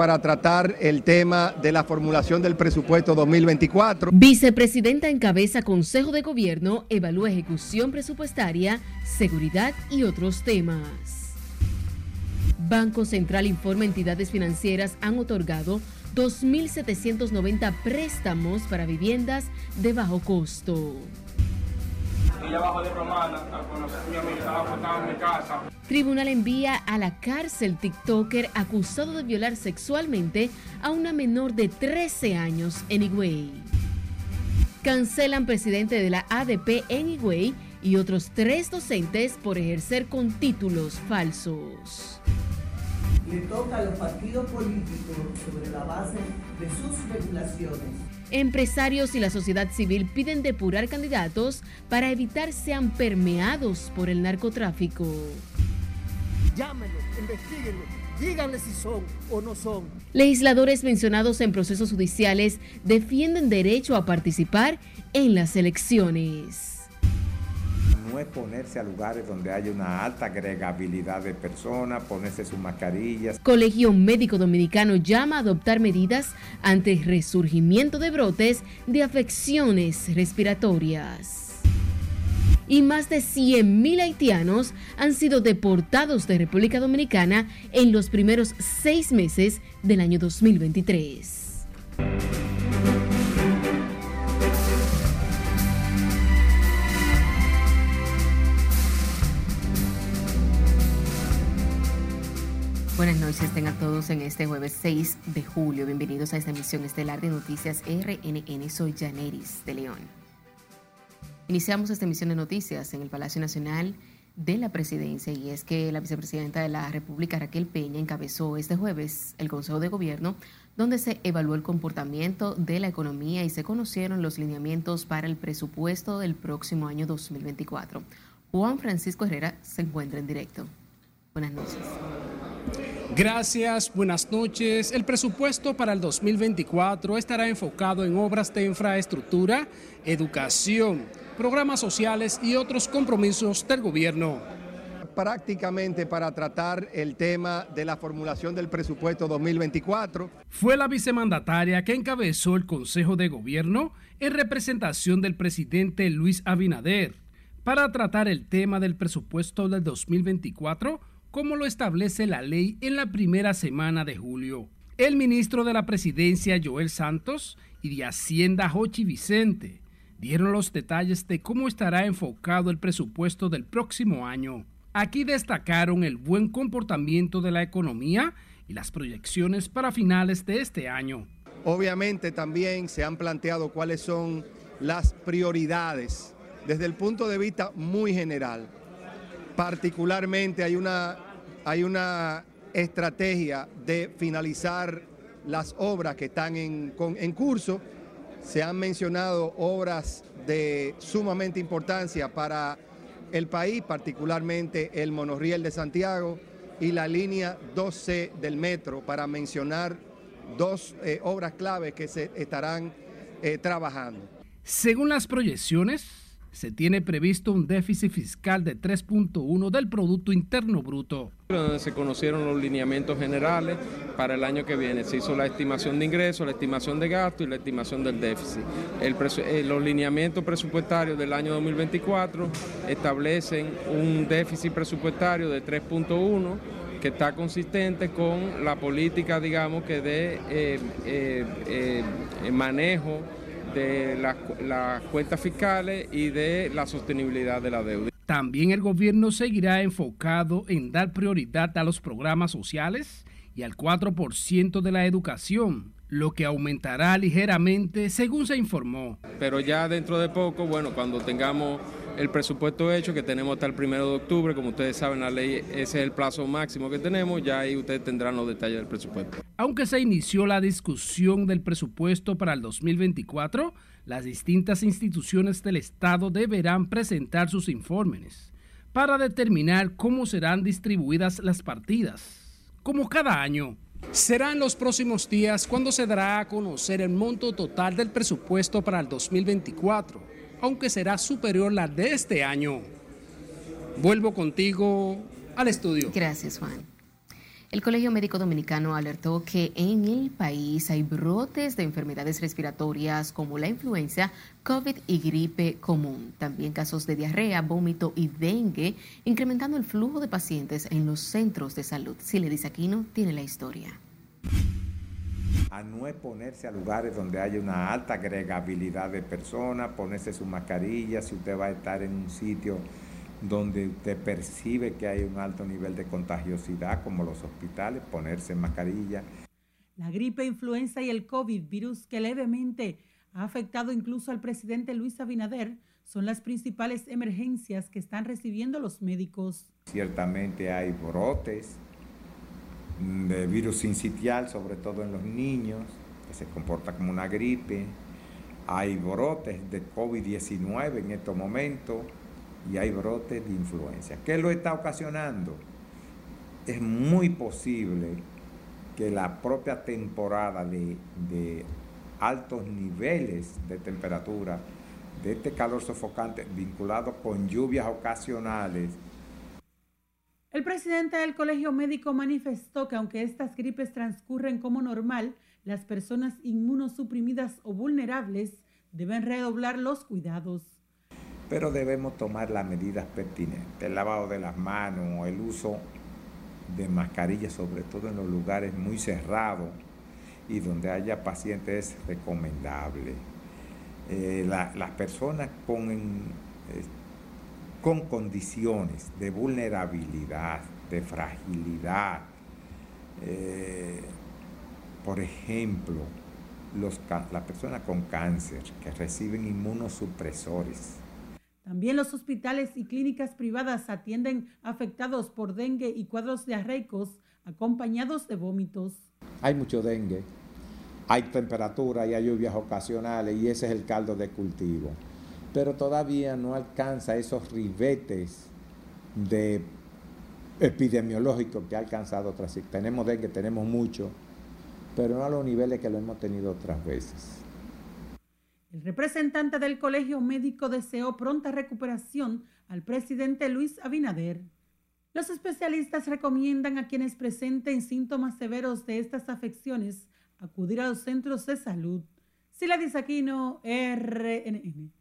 para tratar el tema de la formulación del presupuesto 2024. Vicepresidenta encabeza Consejo de Gobierno, evalúa ejecución presupuestaria, seguridad y otros temas. Banco Central informa entidades financieras han otorgado 2.790 préstamos para viviendas de bajo costo. Tribunal envía a la cárcel TikToker acusado de violar sexualmente a una menor de 13 años en Higüey. Cancelan presidente de la ADP en Higüey y otros tres docentes por ejercer con títulos falsos le toca a los partidos políticos sobre la base de sus regulaciones. Empresarios y la sociedad civil piden depurar candidatos para evitar sean permeados por el narcotráfico. Llámenlos, investiguenlos, díganle si son o no son. Legisladores mencionados en procesos judiciales defienden derecho a participar en las elecciones no es ponerse a lugares donde haya una alta agregabilidad de personas, ponerse sus mascarillas. Colegio Médico Dominicano llama a adoptar medidas ante el resurgimiento de brotes de afecciones respiratorias. Y más de 100.000 haitianos han sido deportados de República Dominicana en los primeros seis meses del año 2023. Buenas noches, tengan todos en este jueves 6 de julio. Bienvenidos a esta emisión estelar de Noticias RNN. Soy Janeris de León. Iniciamos esta emisión de noticias en el Palacio Nacional de la Presidencia y es que la vicepresidenta de la República, Raquel Peña, encabezó este jueves el Consejo de Gobierno donde se evaluó el comportamiento de la economía y se conocieron los lineamientos para el presupuesto del próximo año 2024. Juan Francisco Herrera se encuentra en directo. Buenas noches. Gracias, buenas noches. El presupuesto para el 2024 estará enfocado en obras de infraestructura, educación, programas sociales y otros compromisos del gobierno. Prácticamente para tratar el tema de la formulación del presupuesto 2024. Fue la vicemandataria que encabezó el Consejo de Gobierno en representación del presidente Luis Abinader para tratar el tema del presupuesto del 2024 como lo establece la ley en la primera semana de julio. El ministro de la Presidencia, Joel Santos, y de Hacienda, Jochi Vicente, dieron los detalles de cómo estará enfocado el presupuesto del próximo año. Aquí destacaron el buen comportamiento de la economía y las proyecciones para finales de este año. Obviamente también se han planteado cuáles son las prioridades desde el punto de vista muy general Particularmente hay una, hay una estrategia de finalizar las obras que están en, en curso. Se han mencionado obras de sumamente importancia para el país, particularmente el monorriel de Santiago y la línea 12 del metro, para mencionar dos eh, obras claves que se estarán eh, trabajando. Según las proyecciones, se tiene previsto un déficit fiscal de 3.1 del Producto Interno Bruto. Se conocieron los lineamientos generales para el año que viene. Se hizo la estimación de ingresos, la estimación de gasto y la estimación del déficit. Eh, los lineamientos presupuestarios del año 2024 establecen un déficit presupuestario de 3.1 que está consistente con la política, digamos, que de eh, eh, manejo de las cuentas fiscales y de la sostenibilidad de la deuda. También el gobierno seguirá enfocado en dar prioridad a los programas sociales y al 4% de la educación, lo que aumentará ligeramente según se informó. Pero ya dentro de poco, bueno, cuando tengamos el presupuesto hecho que tenemos hasta el primero de octubre. Como ustedes saben, la ley, ese es el plazo máximo que tenemos. Ya ahí ustedes tendrán los detalles del presupuesto. Aunque se inició la discusión del presupuesto para el 2024, las distintas instituciones del Estado deberán presentar sus informes para determinar cómo serán distribuidas las partidas, como cada año. Será en los próximos días cuando se dará a conocer el monto total del presupuesto para el 2024 aunque será superior la de este año. Vuelvo contigo al estudio. Gracias, Juan. El Colegio Médico Dominicano alertó que en el país hay brotes de enfermedades respiratorias como la influenza, COVID y gripe común. También casos de diarrea, vómito y dengue, incrementando el flujo de pacientes en los centros de salud. Siledis Aquino tiene la historia. A no exponerse a lugares donde haya una alta agregabilidad de personas, ponerse su mascarilla, si usted va a estar en un sitio donde usted percibe que hay un alto nivel de contagiosidad, como los hospitales, ponerse mascarilla. La gripe, influenza y el COVID, virus que levemente ha afectado incluso al presidente Luis Abinader, son las principales emergencias que están recibiendo los médicos. Ciertamente hay brotes de virus sincitial, sobre todo en los niños, que se comporta como una gripe. Hay brotes de COVID-19 en estos momentos y hay brotes de influencia. ¿Qué lo está ocasionando? Es muy posible que la propia temporada de altos niveles de temperatura, de este calor sofocante vinculado con lluvias ocasionales, el presidente del Colegio Médico manifestó que aunque estas gripes transcurren como normal, las personas inmunosuprimidas o vulnerables deben redoblar los cuidados pero debemos tomar las medidas pertinentes, el lavado de las manos, el uso de mascarillas, sobre todo en los lugares muy cerrados y donde haya pacientes es recomendable. Eh, las personas con, con condiciones de vulnerabilidad, de fragilidad, eh, por ejemplo, las personas con cáncer que reciben inmunosupresores, también los hospitales y clínicas privadas atienden afectados por dengue y cuadros diarreicos acompañados de vómitos. Hay mucho dengue, hay temperatura y hay lluvias ocasionales y ese es el caldo de cultivo. Pero todavía no alcanza esos ribetes de epidemiológicos que ha alcanzado otras. Tenemos dengue, tenemos mucho, pero no a los niveles que lo hemos tenido otras veces. El representante del Colegio Médico deseó pronta recuperación al presidente Luis Abinader. Los especialistas recomiendan a quienes presenten síntomas severos de estas afecciones acudir a los centros de salud. Sila Aquino, RNN.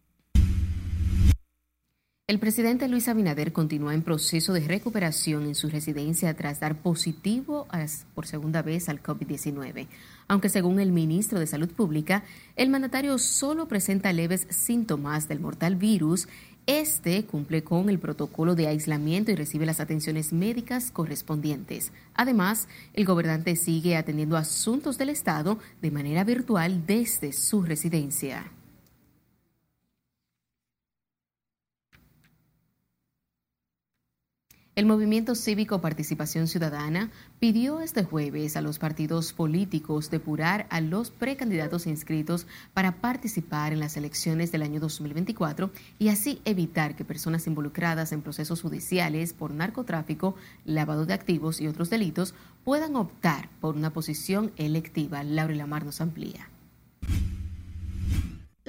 El presidente Luis Abinader continúa en proceso de recuperación en su residencia tras dar positivo por segunda vez al COVID-19. Aunque según el ministro de Salud Pública, el mandatario solo presenta leves síntomas del mortal virus, este cumple con el protocolo de aislamiento y recibe las atenciones médicas correspondientes. Además, el gobernante sigue atendiendo asuntos del Estado de manera virtual desde su residencia. El Movimiento Cívico Participación Ciudadana pidió este jueves a los partidos políticos depurar a los precandidatos inscritos para participar en las elecciones del año 2024 y así evitar que personas involucradas en procesos judiciales por narcotráfico, lavado de activos y otros delitos puedan optar por una posición electiva. Laura Lamar nos amplía.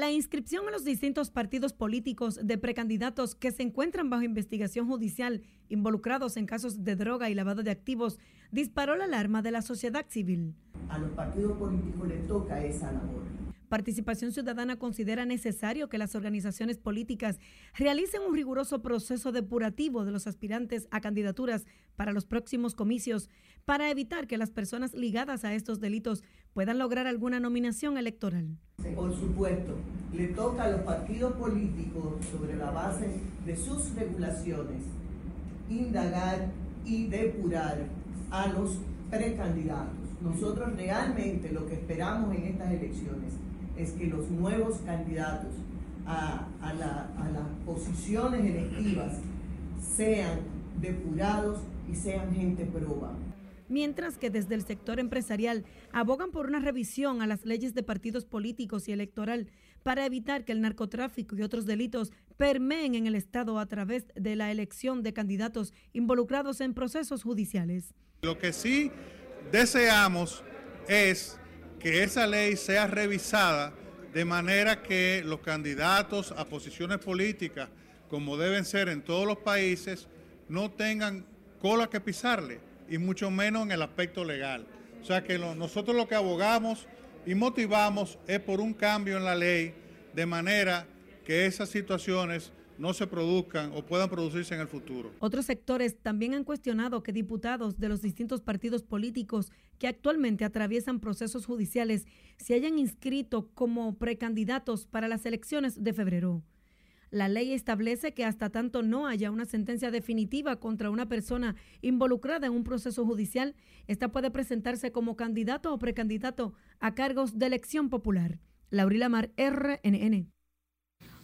La inscripción a los distintos partidos políticos de precandidatos que se encuentran bajo investigación judicial involucrados en casos de droga y lavado de activos disparó la alarma de la sociedad civil. A los partidos políticos les toca esa labor. Participación Ciudadana considera necesario que las organizaciones políticas realicen un riguroso proceso depurativo de los aspirantes a candidaturas para los próximos comicios para evitar que las personas ligadas a estos delitos puedan lograr alguna nominación electoral. Por supuesto, le toca a los partidos políticos, sobre la base de sus regulaciones, indagar y depurar a los precandidatos. Nosotros realmente lo que esperamos en estas elecciones es que los nuevos candidatos a, las posiciones electivas sean depurados y sean gente proba mientras que desde el sector empresarial abogan por una revisión a las leyes de partidos políticos y electoral para evitar que el narcotráfico y otros delitos permeen en el Estado a través de la elección de candidatos involucrados en procesos judiciales. Lo que sí deseamos es que esa ley sea revisada de manera que los candidatos a posiciones políticas, como deben ser en todos los países, no tengan cola que pisarle y mucho menos en el aspecto legal. O sea que nosotros lo que abogamos y motivamos es por un cambio en la ley de manera que esas situaciones no se produzcan o puedan producirse en el futuro. Otros sectores también han cuestionado que diputados de los distintos partidos políticos que actualmente atraviesan procesos judiciales se hayan inscrito como precandidatos para las elecciones de febrero. La ley establece que hasta tanto no haya una sentencia definitiva contra una persona involucrada en un proceso judicial, esta puede presentarse como candidato o precandidato a cargos de elección popular. Laurila Mar, RNN.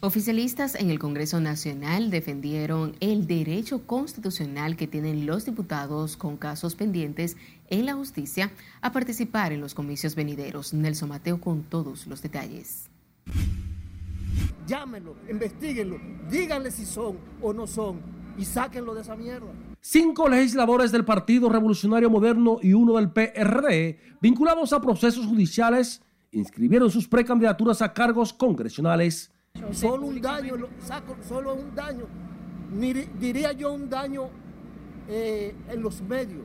Oficialistas en el Congreso Nacional defendieron el derecho constitucional que tienen los diputados con casos pendientes en la justicia a participar en los comicios venideros. Nelson Mateo con todos los detalles. Llámenlo, investiguenlo, díganle si son o no son y sáquenlo de esa mierda. Cinco legisladores del Partido Revolucionario Moderno y uno del PRD, vinculados a procesos judiciales, inscribieron sus precandidaturas a cargos congresionales. Solo un daño, saco, solo un daño, diría yo un daño eh, en los medios,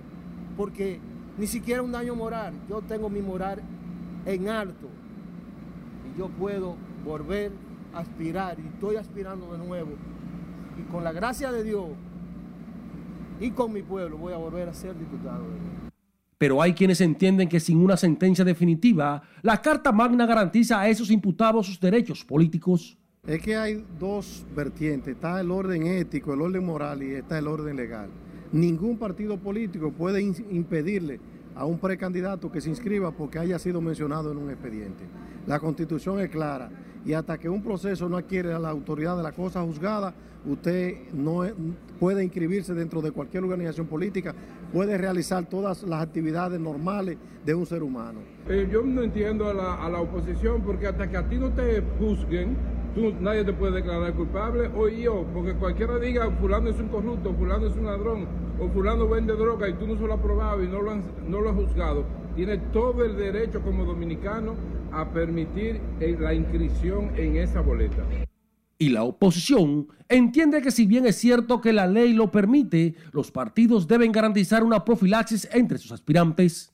porque ni siquiera un daño moral. Yo tengo mi moral en alto y yo puedo volver aspirar y estoy aspirando de nuevo. Y con la gracia de Dios y con mi pueblo voy a volver a ser diputado. Pero hay quienes entienden que sin una sentencia definitiva, la Carta Magna garantiza a esos imputados sus derechos políticos. Es que hay dos vertientes, está el orden ético, el orden moral y está el orden legal. Ningún partido político puede impedirle a un precandidato que se inscriba porque haya sido mencionado en un expediente. La constitución es clara y hasta que un proceso no adquiere la autoridad de la cosa juzgada, usted no puede inscribirse dentro de cualquier organización política, puede realizar todas las actividades normales de un ser humano. Eh, yo no entiendo a la, a la oposición porque hasta que a ti no te juzguen, tú, nadie te puede declarar culpable o yo, porque cualquiera diga fulano es un corrupto, fulano es un ladrón o fulano vende droga y tú no se lo has probado y no lo, no lo has juzgado, tiene todo el derecho como dominicano a permitir la inscripción en esa boleta. Y la oposición entiende que si bien es cierto que la ley lo permite, los partidos deben garantizar una profilaxis entre sus aspirantes.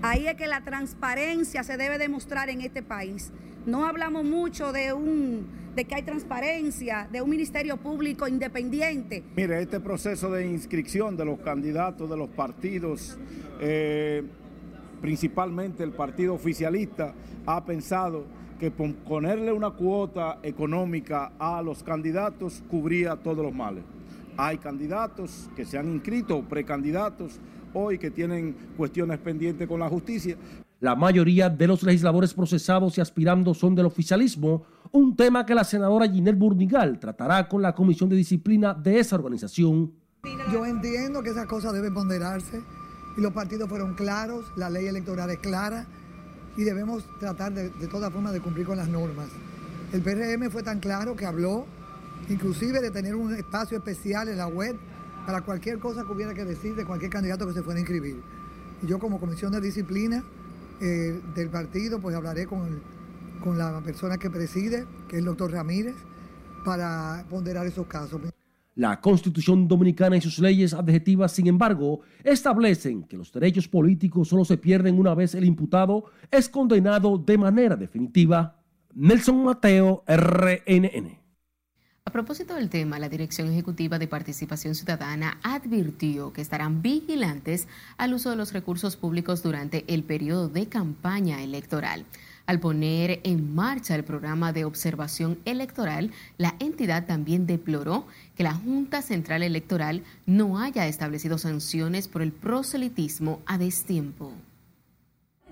Ahí es que la transparencia se debe demostrar en este país. No hablamos mucho de un de que hay transparencia, de un ministerio público independiente. Mire, este proceso de inscripción de los candidatos de los partidos, eh, principalmente el partido oficialista, ha pensado que ponerle una cuota económica a los candidatos cubría todos los males. Hay candidatos que se han inscrito, precandidatos, hoy que tienen cuestiones pendientes con la justicia. La mayoría de los legisladores procesados y aspirando son del oficialismo, un tema que la senadora Ginette Burnigal tratará con la Comisión de Disciplina de esa organización. Yo entiendo que esas cosas deben ponderarse y los partidos fueron claros, la ley electoral es clara y debemos tratar de, de todas formas de cumplir con las normas. El PRM fue tan claro que habló inclusive de tener un espacio especial en la web para cualquier cosa que hubiera que decir de cualquier candidato que se fuera a inscribir. Y yo como comisión de disciplina eh, del partido, pues hablaré con, con la persona que preside, que es el doctor Ramírez, para ponderar esos casos. La Constitución Dominicana y sus leyes adjetivas, sin embargo, establecen que los derechos políticos solo se pierden una vez el imputado es condenado de manera definitiva. Nelson Mateo, RNN. A propósito del tema, la Dirección Ejecutiva de Participación Ciudadana advirtió que estarán vigilantes al uso de los recursos públicos durante el periodo de campaña electoral. Al poner en marcha el programa de observación electoral, la entidad también deploró que la Junta Central Electoral no haya establecido sanciones por el proselitismo a destiempo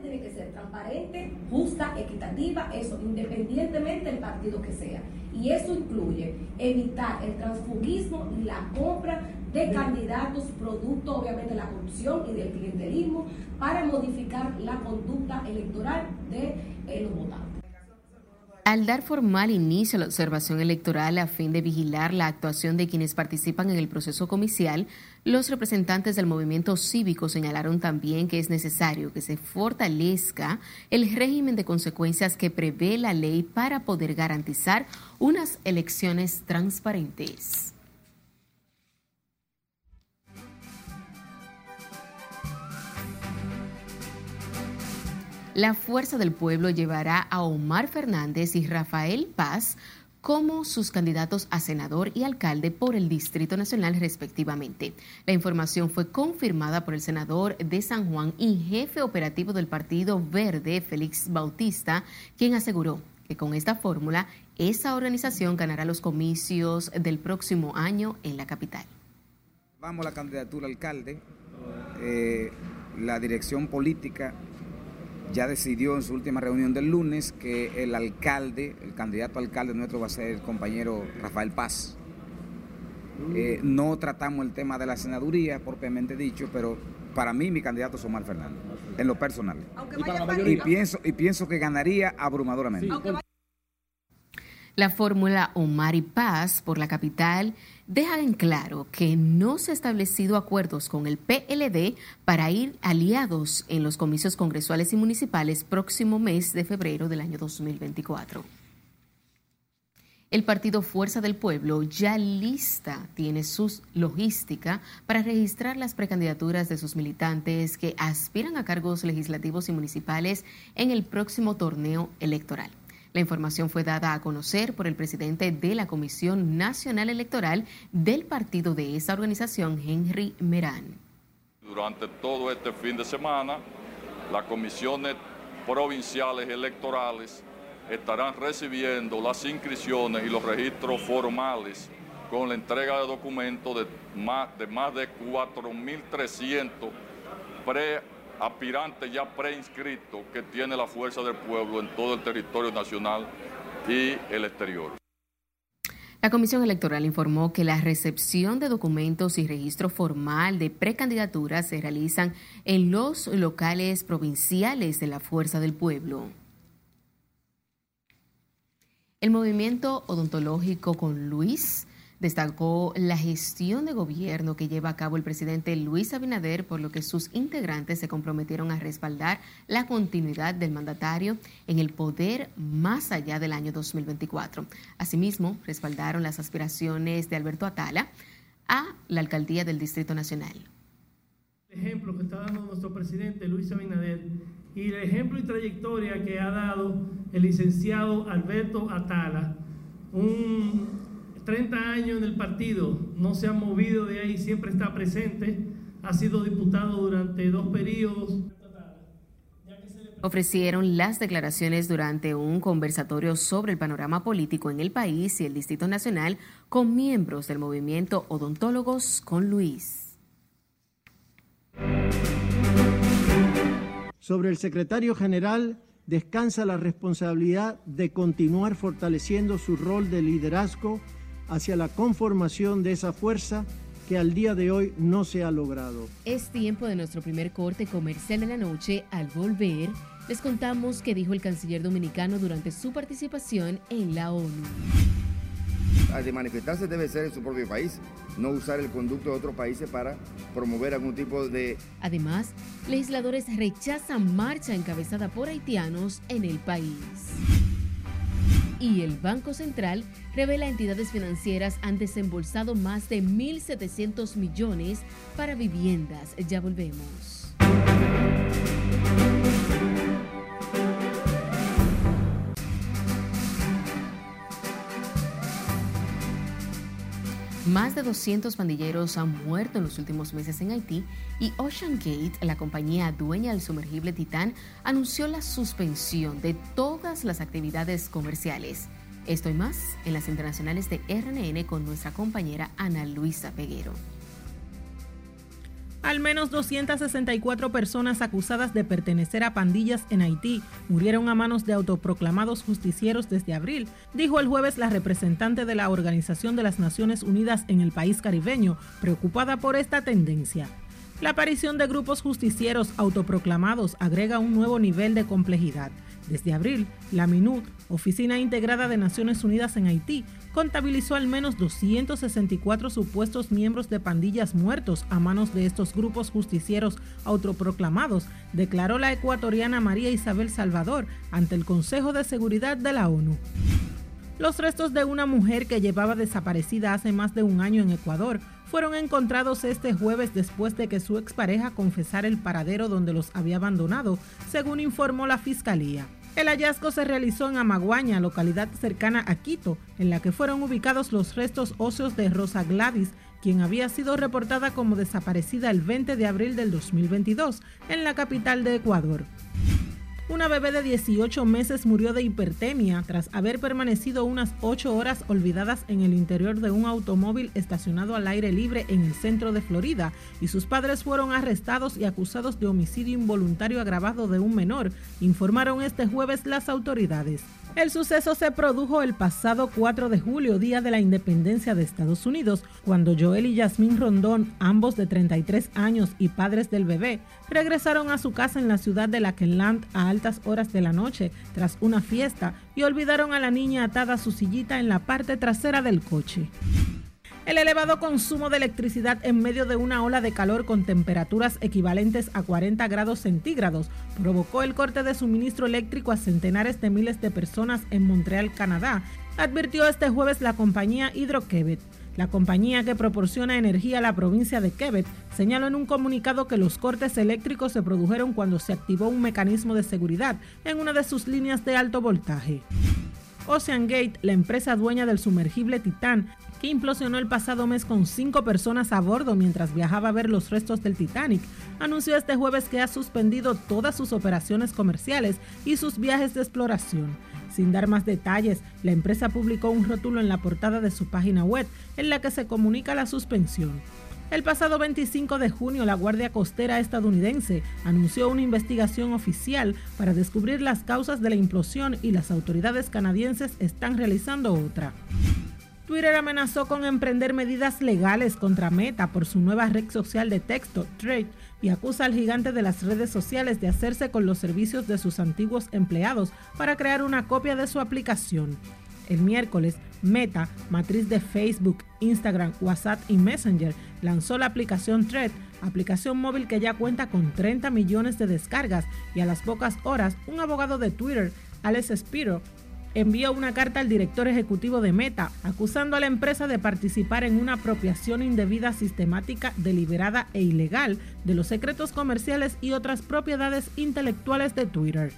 tiene que ser transparente, justa, equitativa, eso, independientemente del partido que sea. Y eso incluye evitar el transfugismo y la compra de candidatos producto obviamente de la corrupción y del clientelismo para modificar la conducta electoral de eh, los votantes. Al dar formal inicio a la observación electoral a fin de vigilar la actuación de quienes participan en el proceso comicial, los representantes del movimiento cívico señalaron también que es necesario que se fortalezca el régimen de consecuencias que prevé la ley para poder garantizar unas elecciones transparentes. La Fuerza del Pueblo llevará a Omar Fernández y Rafael Paz como sus candidatos a senador y alcalde por el Distrito Nacional respectivamente. La información fue confirmada por el senador de San Juan y jefe operativo del Partido Verde, Félix Bautista, quien aseguró que con esta fórmula esa organización ganará los comicios del próximo año en la capital. Vamos a la candidatura alcalde. Eh, la dirección política ya decidió en su última reunión del lunes que el alcalde, el candidato alcalde nuestro va a ser el compañero Rafael Paz. Eh, no tratamos el tema de la senaduría, propiamente dicho, pero para mí mi candidato es Omar Fernández, en lo personal. Y, pienso, y pienso que ganaría abrumadoramente. La fórmula Omar y Paz por la capital deja en claro que no se han establecido acuerdos con el PLD para ir aliados en los comicios congresuales y municipales próximo mes de febrero del año 2024. El partido Fuerza del Pueblo ya lista tiene su logística para registrar las precandidaturas de sus militantes que aspiran a cargos legislativos y municipales en el próximo torneo electoral. La información fue dada a conocer por el presidente de la Comisión Nacional Electoral del partido de esa organización, Henry Merán. Durante todo este fin de semana, las comisiones provinciales electorales estarán recibiendo las inscripciones y los registros formales con la entrega de documentos de más de, más de 4.300 pre aspirantes ya preinscritos que tiene la fuerza del pueblo en todo el territorio nacional y el exterior. La Comisión Electoral informó que la recepción de documentos y registro formal de precandidaturas se realizan en los locales provinciales de la Fuerza del Pueblo. El movimiento odontológico con Luis Destacó la gestión de gobierno que lleva a cabo el presidente Luis Abinader, por lo que sus integrantes se comprometieron a respaldar la continuidad del mandatario en el poder más allá del año 2024. Asimismo, respaldaron las aspiraciones de Alberto Atala a la alcaldía del Distrito Nacional. El ejemplo que está dando nuestro presidente Luis Abinader y el ejemplo y trayectoria que ha dado el licenciado Alberto Atala, un 30 años en el partido, no se ha movido de ahí, siempre está presente, ha sido diputado durante dos periodos. Ofrecieron las declaraciones durante un conversatorio sobre el panorama político en el país y el Distrito Nacional con miembros del movimiento Odontólogos con Luis. Sobre el secretario general descansa la responsabilidad de continuar fortaleciendo su rol de liderazgo hacia la conformación de esa fuerza que al día de hoy no se ha logrado. Es tiempo de nuestro primer corte comercial de la noche. Al volver, les contamos qué dijo el canciller dominicano durante su participación en la ONU. De manifestarse debe ser en su propio país, no usar el conducto de otros países para promover algún tipo de... Además, legisladores rechazan marcha encabezada por haitianos en el país y el Banco Central revela entidades financieras han desembolsado más de 1.700 millones para viviendas. Ya volvemos. Más de 200 pandilleros han muerto en los últimos meses en Haití y Ocean Gate, la compañía dueña del sumergible Titán, anunció la suspensión de todas las actividades comerciales. Esto y más en las internacionales de RNN con nuestra compañera Ana Luisa Peguero. Al menos 264 personas acusadas de pertenecer a pandillas en Haití murieron a manos de autoproclamados justicieros desde abril, dijo el jueves la representante de la Organización de las Naciones Unidas en el país caribeño, preocupada por esta tendencia. La aparición de grupos justicieros autoproclamados agrega un nuevo nivel de complejidad. Desde abril, la MINUT, Oficina Integrada de Naciones Unidas en Haití, contabilizó al menos 264 supuestos miembros de pandillas muertos a manos de estos grupos justicieros autoproclamados, declaró la ecuatoriana María Isabel Salvador ante el Consejo de Seguridad de la ONU. Los restos de una mujer que llevaba desaparecida hace más de un año en Ecuador fueron encontrados este jueves después de que su expareja confesara el paradero donde los había abandonado, según informó la fiscalía. El hallazgo se realizó en Amaguaña, localidad cercana a Quito, en la que fueron ubicados los restos óseos de Rosa Gladys, quien había sido reportada como desaparecida el 20 de abril del 2022 en la capital de Ecuador. Una bebé de 18 meses murió de hipertemia tras haber permanecido unas 8 horas olvidadas en el interior de un automóvil estacionado al aire libre en el centro de Florida y sus padres fueron arrestados y acusados de homicidio involuntario agravado de un menor, informaron este jueves las autoridades. El suceso se produjo el pasado 4 de julio, día de la independencia de Estados Unidos, cuando Joel y Yasmín Rondón, ambos de 33 años y padres del bebé, regresaron a su casa en la ciudad de Lakeland a altas horas de la noche tras una fiesta y olvidaron a la niña atada a su sillita en la parte trasera del coche. El elevado consumo de electricidad en medio de una ola de calor con temperaturas equivalentes a 40 grados centígrados provocó el corte de suministro eléctrico a centenares de miles de personas en Montreal, Canadá, advirtió este jueves la compañía Hydro-Quebec. La compañía que proporciona energía a la provincia de Quebec señaló en un comunicado que los cortes eléctricos se produjeron cuando se activó un mecanismo de seguridad en una de sus líneas de alto voltaje. Ocean Gate, la empresa dueña del sumergible Titán, que implosionó el pasado mes con cinco personas a bordo mientras viajaba a ver los restos del Titanic, anunció este jueves que ha suspendido todas sus operaciones comerciales y sus viajes de exploración. Sin dar más detalles, la empresa publicó un rótulo en la portada de su página web en la que se comunica la suspensión. El pasado 25 de junio, la Guardia Costera estadounidense anunció una investigación oficial para descubrir las causas de la implosión y las autoridades canadienses están realizando otra. Twitter amenazó con emprender medidas legales contra Meta por su nueva red social de texto, Trade, y acusa al gigante de las redes sociales de hacerse con los servicios de sus antiguos empleados para crear una copia de su aplicación. El miércoles, Meta, matriz de Facebook, Instagram, WhatsApp y Messenger, lanzó la aplicación Thread, aplicación móvil que ya cuenta con 30 millones de descargas y a las pocas horas un abogado de Twitter, Alex Spiro, envió una carta al director ejecutivo de Meta acusando a la empresa de participar en una apropiación indebida sistemática, deliberada e ilegal de los secretos comerciales y otras propiedades intelectuales de Twitter.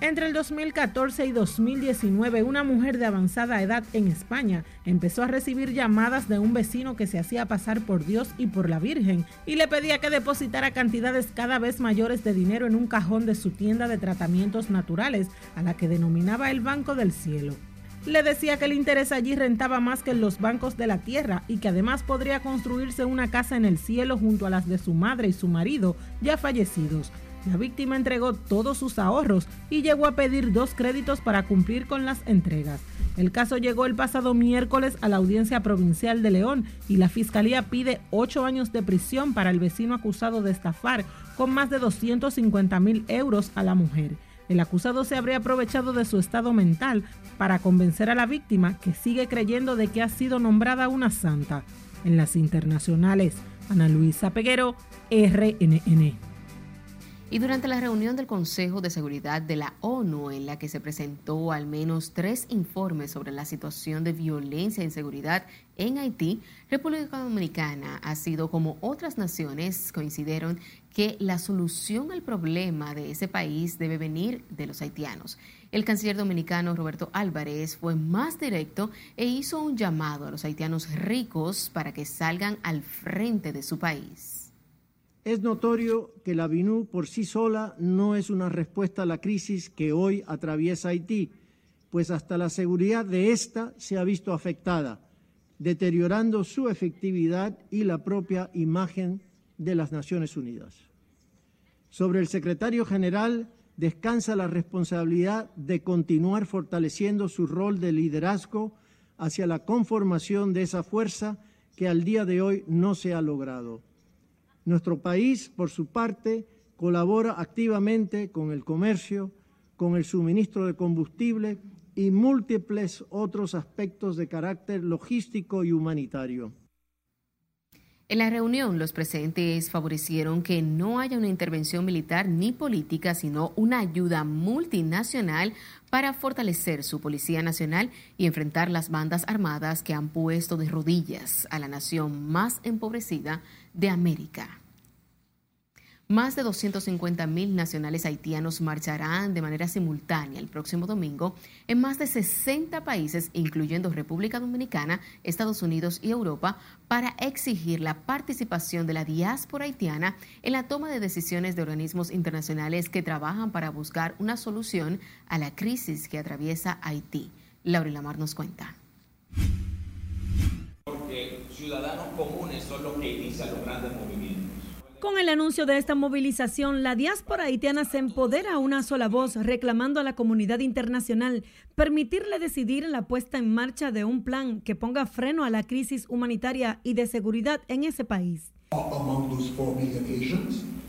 Entre el 2014 y 2019, una mujer de avanzada edad en España empezó a recibir llamadas de un vecino que se hacía pasar por Dios y por la Virgen y le pedía que depositara cantidades cada vez mayores de dinero en un cajón de su tienda de tratamientos naturales, a la que denominaba el Banco del Cielo. Le decía que el interés allí rentaba más que en los bancos de la tierra y que además podría construirse una casa en el cielo junto a las de su madre y su marido, ya fallecidos la víctima entregó todos sus ahorros y llegó a pedir dos créditos para cumplir con las entregas. El caso llegó el pasado miércoles a la Audiencia Provincial de León y la Fiscalía pide ocho años de prisión para el vecino acusado de estafar con más de 250 mil euros a la mujer. El acusado se habría aprovechado de su estado mental para convencer a la víctima que sigue creyendo de que ha sido nombrada una santa. En las internacionales, Ana Luisa Peguero, RNN. Y durante la reunión del Consejo de Seguridad de la ONU, en la que se presentó al menos tres informes sobre la situación de violencia e inseguridad en Haití, República Dominicana ha sido como otras naciones coincidieron que la solución al problema de ese país debe venir de los haitianos. El canciller dominicano Roberto Álvarez fue más directo e hizo un llamado a los haitianos ricos para que salgan al frente de su país. Es notorio que la BINU por sí sola no es una respuesta a la crisis que hoy atraviesa Haití, pues hasta la seguridad de ésta se ha visto afectada, deteriorando su efectividad y la propia imagen de las Naciones Unidas. Sobre el secretario general descansa la responsabilidad de continuar fortaleciendo su rol de liderazgo hacia la conformación de esa fuerza que al día de hoy no se ha logrado. Nuestro país, por su parte, colabora activamente con el comercio, con el suministro de combustible y múltiples otros aspectos de carácter logístico y humanitario. En la reunión, los presentes favorecieron que no haya una intervención militar ni política, sino una ayuda multinacional para fortalecer su Policía Nacional y enfrentar las bandas armadas que han puesto de rodillas a la nación más empobrecida de América. Más de 250 mil nacionales haitianos marcharán de manera simultánea el próximo domingo en más de 60 países, incluyendo República Dominicana, Estados Unidos y Europa, para exigir la participación de la diáspora haitiana en la toma de decisiones de organismos internacionales que trabajan para buscar una solución a la crisis que atraviesa Haití. Laura Lamar nos cuenta. Porque ciudadanos comunes son los que inician los grandes movimientos. Con el anuncio de esta movilización, la diáspora haitiana se empodera a una sola voz, reclamando a la comunidad internacional permitirle decidir la puesta en marcha de un plan que ponga freno a la crisis humanitaria y de seguridad en ese país.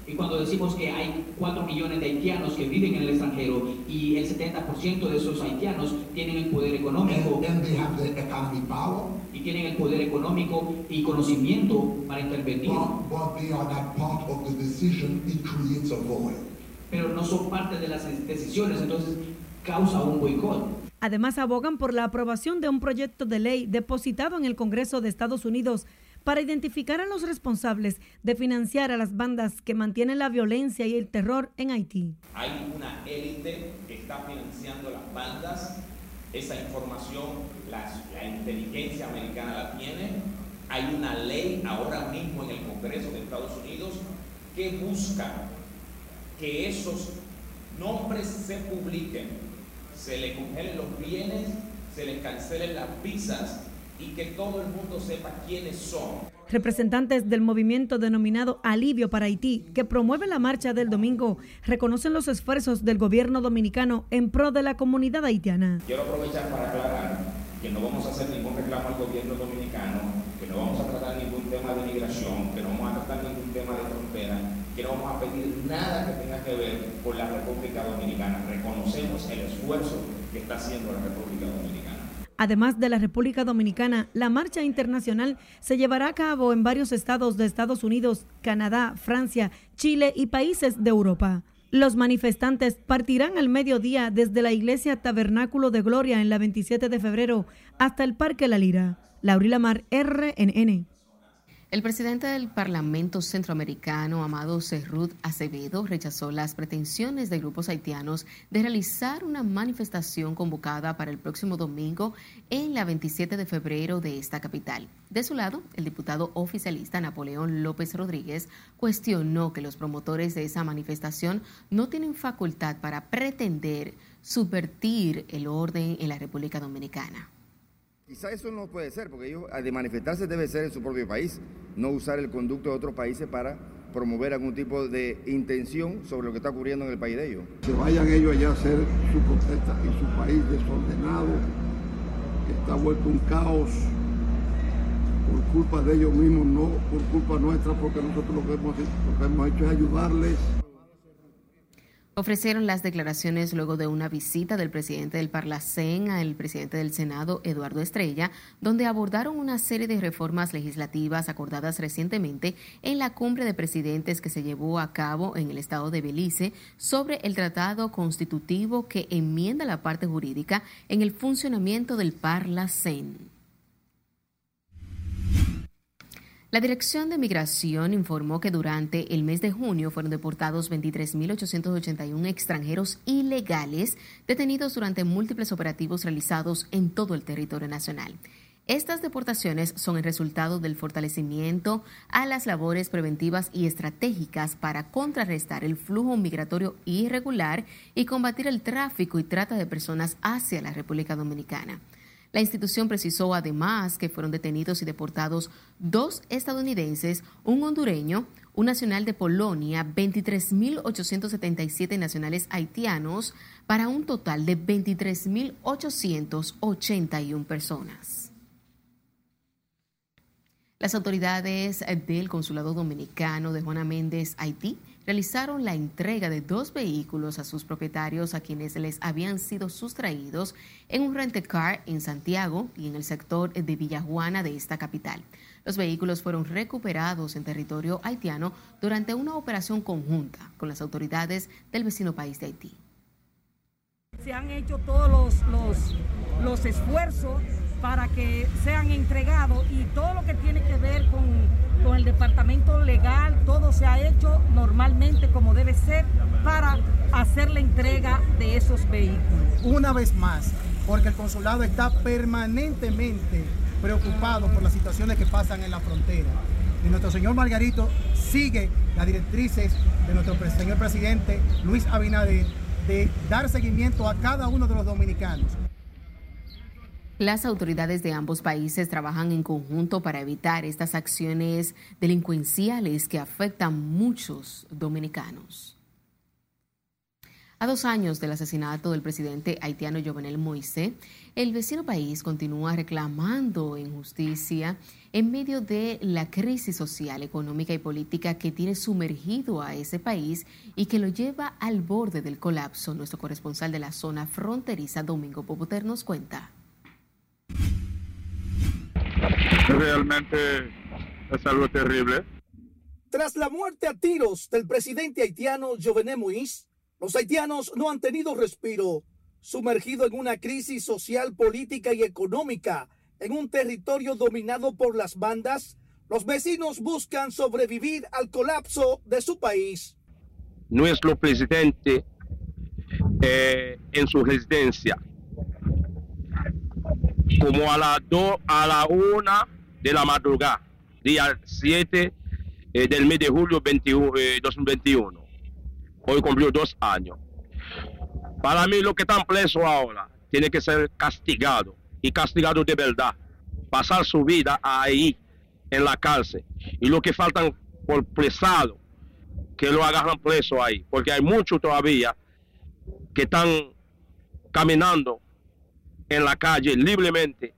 Y cuando decimos que hay 4 millones de haitianos que viven en el extranjero y el 70% de esos haitianos tienen el poder económico y tienen el poder económico y conocimiento para intervenir. Pero no son parte de las decisiones, entonces causa un boicot. Además, abogan por la aprobación de un proyecto de ley depositado en el Congreso de Estados Unidos para identificar a los responsables de financiar a las bandas que mantienen la violencia y el terror en Haití. Hay una élite que está financiando las bandas, esa información la, la inteligencia americana la tiene, hay una ley ahora mismo en el Congreso de Estados Unidos que busca que esos nombres se publiquen, se le congelen los bienes, se les cancelen las visas y que todo el mundo sepa quiénes son. Representantes del movimiento denominado Alivio para Haití, que promueve la marcha del domingo, reconocen los esfuerzos del gobierno dominicano en pro de la comunidad haitiana. Quiero aprovechar para aclarar que no vamos a hacer ningún reclamo al gobierno dominicano, que no vamos a tratar ningún tema de migración, que no vamos a tratar ningún tema de frontera, que no vamos a pedir nada que tenga que ver con la República Dominicana. Reconocemos el esfuerzo que está haciendo la República Dominicana. Además de la República Dominicana, la marcha internacional se llevará a cabo en varios estados de Estados Unidos, Canadá, Francia, Chile y países de Europa. Los manifestantes partirán al mediodía desde la iglesia Tabernáculo de Gloria en la 27 de febrero hasta el Parque La Lira. Laurila Mar, RNN. El presidente del Parlamento Centroamericano, Amado Cerrut Acevedo, rechazó las pretensiones de grupos haitianos de realizar una manifestación convocada para el próximo domingo en la 27 de febrero de esta capital. De su lado, el diputado oficialista Napoleón López Rodríguez cuestionó que los promotores de esa manifestación no tienen facultad para pretender subvertir el orden en la República Dominicana. Quizá eso no puede ser, porque ellos de manifestarse debe ser en su propio país, no usar el conducto de otros países para promover algún tipo de intención sobre lo que está ocurriendo en el país de ellos. Que vayan ellos allá a hacer su protesta y su país desordenado, que está vuelto un caos por culpa de ellos mismos, no por culpa nuestra, porque nosotros lo que hemos, lo que hemos hecho es ayudarles ofrecieron las declaraciones luego de una visita del presidente del Parlacén al presidente del Senado, Eduardo Estrella, donde abordaron una serie de reformas legislativas acordadas recientemente en la cumbre de presidentes que se llevó a cabo en el estado de Belice sobre el tratado constitutivo que enmienda la parte jurídica en el funcionamiento del Parlacén. La Dirección de Migración informó que durante el mes de junio fueron deportados 23.881 extranjeros ilegales detenidos durante múltiples operativos realizados en todo el territorio nacional. Estas deportaciones son el resultado del fortalecimiento a las labores preventivas y estratégicas para contrarrestar el flujo migratorio irregular y combatir el tráfico y trata de personas hacia la República Dominicana. La institución precisó además que fueron detenidos y deportados dos estadounidenses, un hondureño, un nacional de Polonia, 23.877 nacionales haitianos, para un total de 23.881 personas. Las autoridades del Consulado Dominicano de Juana Méndez, Haití, realizaron la entrega de dos vehículos a sus propietarios a quienes les habían sido sustraídos en un rentecar en Santiago y en el sector de Villajuana de esta capital. Los vehículos fueron recuperados en territorio haitiano durante una operación conjunta con las autoridades del vecino país de Haití. Se han hecho todos los, los, los esfuerzos para que sean entregados y todo lo que tiene que ver con, con, el departamento legal, todo se ha hecho normalmente como debe ser para hacer la entrega de esos vehículos. Una vez más, porque el consulado está permanentemente preocupado por las situaciones que pasan en la frontera. Y nuestro señor Margarito sigue las directrices de nuestro señor presidente Luis Abinader de dar seguimiento a cada uno de los dominicanos. Las autoridades de ambos países trabajan en conjunto para evitar estas acciones delincuenciales que afectan muchos dominicanos. A dos años del asesinato del presidente haitiano Jovenel Moisés, el vecino país continúa reclamando justicia en medio de la crisis social, económica y política que tiene sumergido a ese país y que lo lleva al borde del colapso. Nuestro corresponsal de la zona fronteriza, Domingo Popoter, nos cuenta. Realmente es algo terrible. Tras la muerte a tiros del presidente haitiano Jovenel Moïse, los haitianos no han tenido respiro, sumergido en una crisis social, política y económica en un territorio dominado por las bandas. Los vecinos buscan sobrevivir al colapso de su país. Nuestro presidente eh, en su residencia como a las 2, a la 1 de la madrugada, día 7 eh, del mes de julio 21, 2021. Hoy cumplió dos años. Para mí, lo que están presos ahora tiene que ser castigado y castigado de verdad. Pasar su vida ahí, en la cárcel. Y lo que faltan por presado, que lo agarran preso ahí. Porque hay muchos todavía que están caminando en la calle libremente.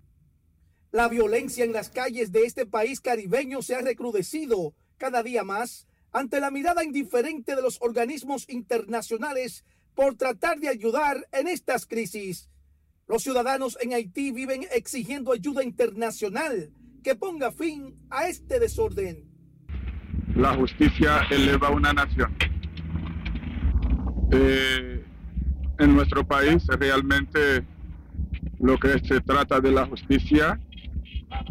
La violencia en las calles de este país caribeño se ha recrudecido cada día más ante la mirada indiferente de los organismos internacionales por tratar de ayudar en estas crisis. Los ciudadanos en Haití viven exigiendo ayuda internacional que ponga fin a este desorden. La justicia eleva una nación. Eh, en nuestro país realmente lo que se trata de la justicia.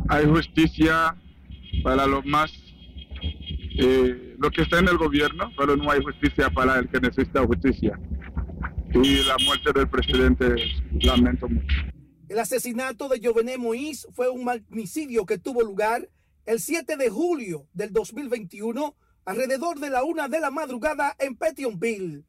Hay justicia para los más, eh, lo que está en el gobierno, pero no hay justicia para el que necesita justicia. Y la muerte del presidente lamento mucho. El asesinato de Jovené Moïse fue un magnicidio que tuvo lugar el 7 de julio del 2021 alrededor de la una de la madrugada en Petionville.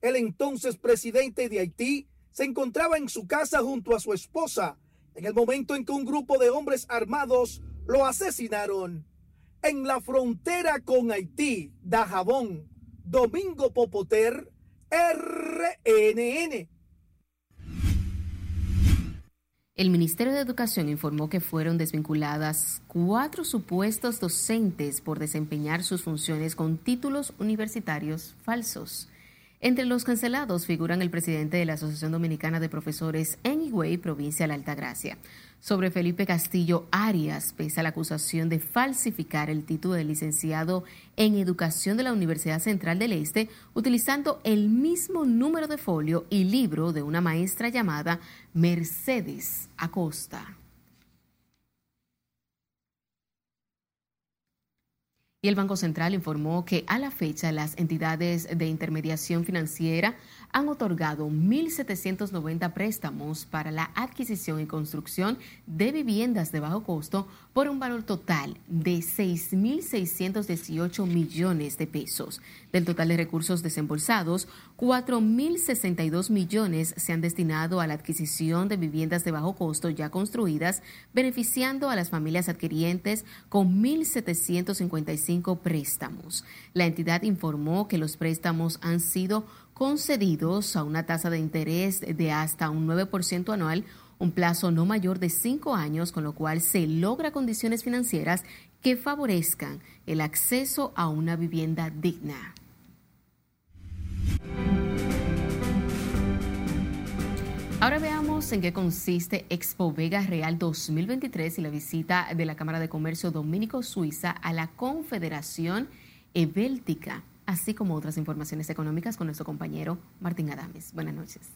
El entonces presidente de Haití se encontraba en su casa junto a su esposa en el momento en que un grupo de hombres armados lo asesinaron. En la frontera con Haití, Dajabón, Domingo Popoter, RNN. El Ministerio de Educación informó que fueron desvinculadas cuatro supuestos docentes por desempeñar sus funciones con títulos universitarios falsos. Entre los cancelados figuran el presidente de la Asociación Dominicana de Profesores en Higüey, provincia de la Altagracia. Sobre Felipe Castillo Arias pesa la acusación de falsificar el título de licenciado en Educación de la Universidad Central del Este utilizando el mismo número de folio y libro de una maestra llamada Mercedes Acosta. Y el Banco Central informó que a la fecha las entidades de intermediación financiera han otorgado 1.790 préstamos para la adquisición y construcción de viviendas de bajo costo por un valor total de 6.618 millones de pesos. Del total de recursos desembolsados, 4.062 millones se han destinado a la adquisición de viviendas de bajo costo ya construidas, beneficiando a las familias adquirientes con 1.755 préstamos. La entidad informó que los préstamos han sido concedidos a una tasa de interés de hasta un 9% anual, un plazo no mayor de cinco años, con lo cual se logra condiciones financieras que favorezcan el acceso a una vivienda digna. Ahora veamos en qué consiste Expo Vega Real 2023 y la visita de la Cámara de Comercio Dominico Suiza a la Confederación Ebéltica, así como otras informaciones económicas con nuestro compañero Martín Adames. Buenas noches.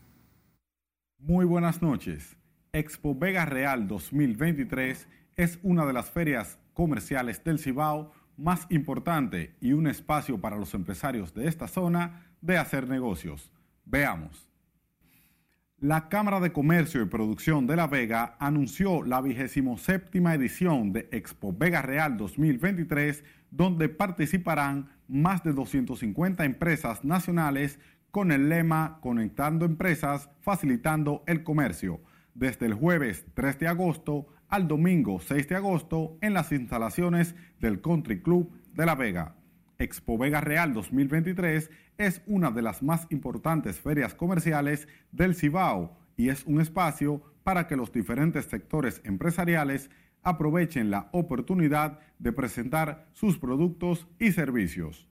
Muy buenas noches. Expo Vega Real 2023 es una de las ferias comerciales del Cibao más importante y un espacio para los empresarios de esta zona de hacer negocios. Veamos. La Cámara de Comercio y Producción de La Vega anunció la vigésimo séptima edición de Expo Vega Real 2023, donde participarán más de 250 empresas nacionales con el lema Conectando Empresas, Facilitando el Comercio, desde el jueves 3 de agosto al domingo 6 de agosto en las instalaciones del Country Club de La Vega. Expo Vega Real 2023 es una de las más importantes ferias comerciales del Cibao y es un espacio para que los diferentes sectores empresariales aprovechen la oportunidad de presentar sus productos y servicios.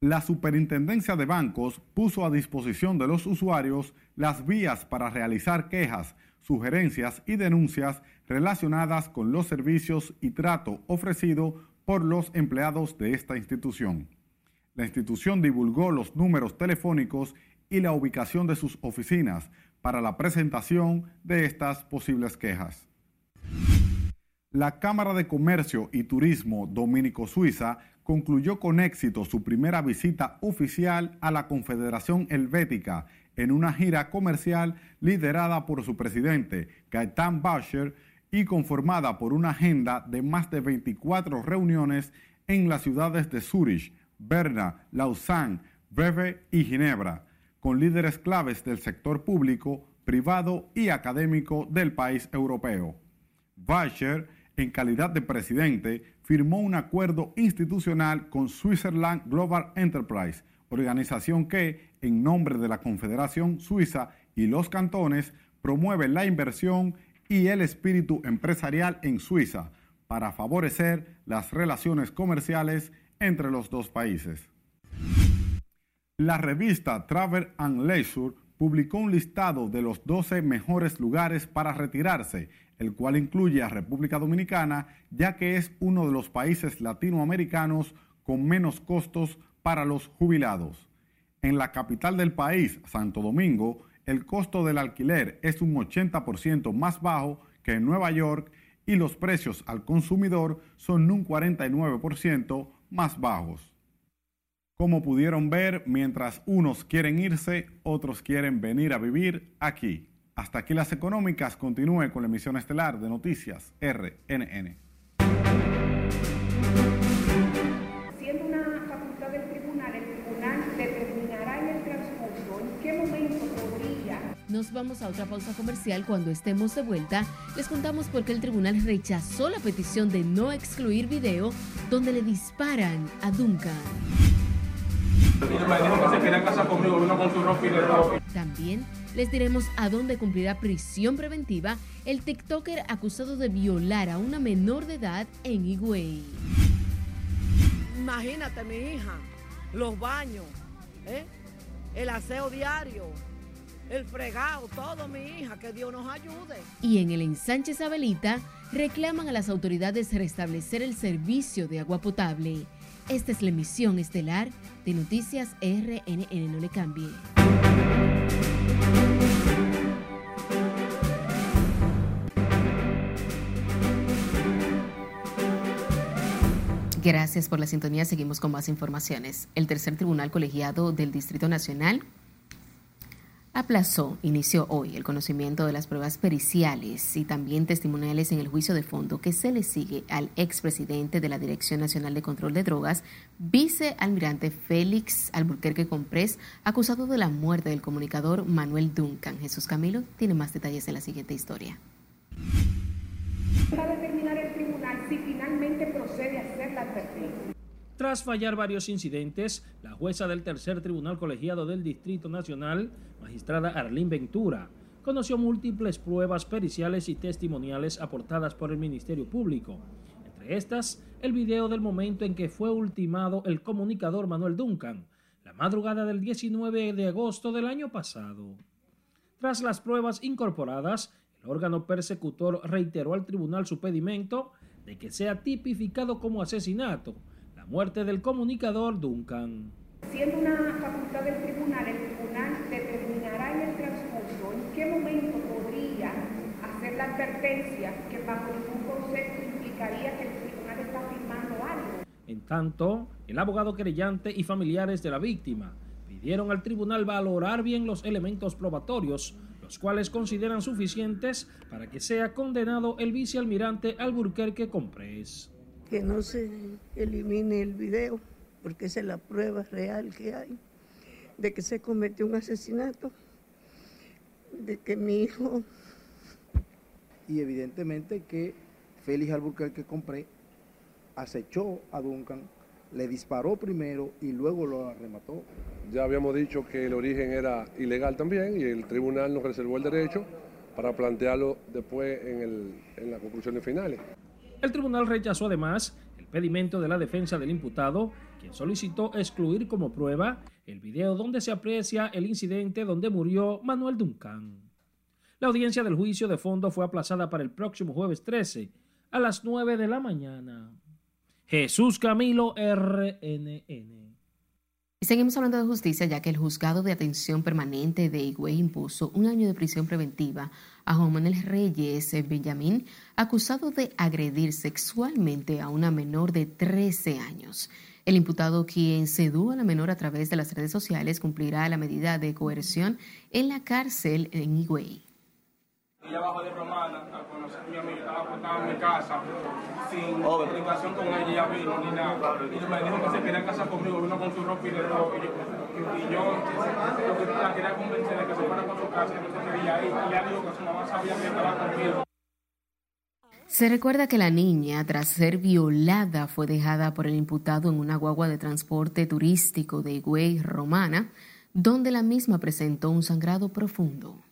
La Superintendencia de Bancos puso a disposición de los usuarios las vías para realizar quejas, sugerencias y denuncias relacionadas con los servicios y trato ofrecido por los empleados de esta institución. La institución divulgó los números telefónicos y la ubicación de sus oficinas para la presentación de estas posibles quejas. La Cámara de Comercio y Turismo Dominico-Suiza concluyó con éxito su primera visita oficial a la Confederación Helvética en una gira comercial liderada por su presidente, Gaetan Bascher, y conformada por una agenda de más de 24 reuniones en las ciudades de Zurich, Berna, Lausanne, Breve y Ginebra, con líderes claves del sector público, privado y académico del país europeo. Weicher, en calidad de presidente, firmó un acuerdo institucional con Switzerland Global Enterprise, organización que, en nombre de la Confederación Suiza y los cantones, promueve la inversión y el espíritu empresarial en Suiza para favorecer las relaciones comerciales entre los dos países. La revista Travel and Leisure publicó un listado de los 12 mejores lugares para retirarse, el cual incluye a República Dominicana, ya que es uno de los países latinoamericanos con menos costos para los jubilados. En la capital del país, Santo Domingo, el costo del alquiler es un 80% más bajo que en Nueva York y los precios al consumidor son un 49% más bajos. Como pudieron ver, mientras unos quieren irse, otros quieren venir a vivir aquí. Hasta aquí las económicas. Continúe con la emisión estelar de Noticias RNN. Siendo una facultad del tribunal, el tribunal determinará en el transcurso en qué momento podría. Nos vamos a otra pausa comercial. Cuando estemos de vuelta, les contamos por qué el tribunal rechazó la petición de no excluir video donde le disparan a Duncan. También les diremos a dónde cumplirá prisión preventiva el TikToker acusado de violar a una menor de edad en Higüey. Imagínate, mi hija, los baños, ¿eh? el aseo diario, el fregado, todo, mi hija, que Dios nos ayude. Y en el ensanche Isabelita reclaman a las autoridades restablecer el servicio de agua potable. Esta es la emisión estelar de Noticias RNN. No le cambie. Gracias por la sintonía. Seguimos con más informaciones. El tercer tribunal colegiado del Distrito Nacional aplazó, inició hoy el conocimiento de las pruebas periciales y también testimoniales en el juicio de fondo que se le sigue al expresidente de la Dirección Nacional de Control de Drogas, vicealmirante Félix Alburquerque Comprés, acusado de la muerte del comunicador Manuel Duncan. Jesús Camilo tiene más detalles en la siguiente historia. Va a determinar el tribunal si finalmente procede a Tras fallar varios incidentes, la jueza del tercer tribunal colegiado del Distrito Nacional, magistrada Arlín Ventura, conoció múltiples pruebas periciales y testimoniales aportadas por el Ministerio Público. Entre estas, el video del momento en que fue ultimado el comunicador Manuel Duncan, la madrugada del 19 de agosto del año pasado. Tras las pruebas incorporadas, el órgano persecutor reiteró al tribunal su pedimento de que sea tipificado como asesinato la muerte del comunicador Duncan. Siendo una facultad del tribunal, el tribunal determinará en el transcurso en qué momento podría hacer la advertencia que bajo ningún concepto implicaría que el tribunal está firmando algo. En tanto, el abogado querellante y familiares de la víctima pidieron al tribunal valorar bien los elementos probatorios, los cuales consideran suficientes para que sea condenado el vicealmirante Alburquerque Comprés. Que no se elimine el video, porque esa es la prueba real que hay de que se cometió un asesinato, de que mi hijo... Y evidentemente que Félix Alburquerque Compré acechó a Duncan, le disparó primero y luego lo remató. Ya habíamos dicho que el origen era ilegal también y el tribunal nos reservó el derecho para plantearlo después en, el, en las conclusiones finales. El tribunal rechazó además el pedimento de la defensa del imputado, quien solicitó excluir como prueba el video donde se aprecia el incidente donde murió Manuel Duncan. La audiencia del juicio de fondo fue aplazada para el próximo jueves 13 a las 9 de la mañana. Jesús Camilo RNN. Y seguimos hablando de justicia ya que el juzgado de atención permanente de Higüey impuso un año de prisión preventiva a Juan Manuel Reyes Benjamín, acusado de agredir sexualmente a una menor de 13 años. El imputado, quien sedujo a la menor a través de las redes sociales, cumplirá la medida de coerción en la cárcel en Higüey. Ella bajó de Romana a conocer a mi amiga, estaba acostada en mi casa, sin comunicación con ella, ella vino ni nada. Y me dijo que se quería casar conmigo, vino con su ropa y de todo. Y yo, y yo lo que la quería convencer de que se fuera con su casa, que no se quería ir. Y ella dijo que su mamá sabía que estaba conmigo. Se recuerda que la niña, tras ser violada, fue dejada por el imputado en una guagua de transporte turístico de Higüey, Romana, donde la misma presentó un sangrado profundo.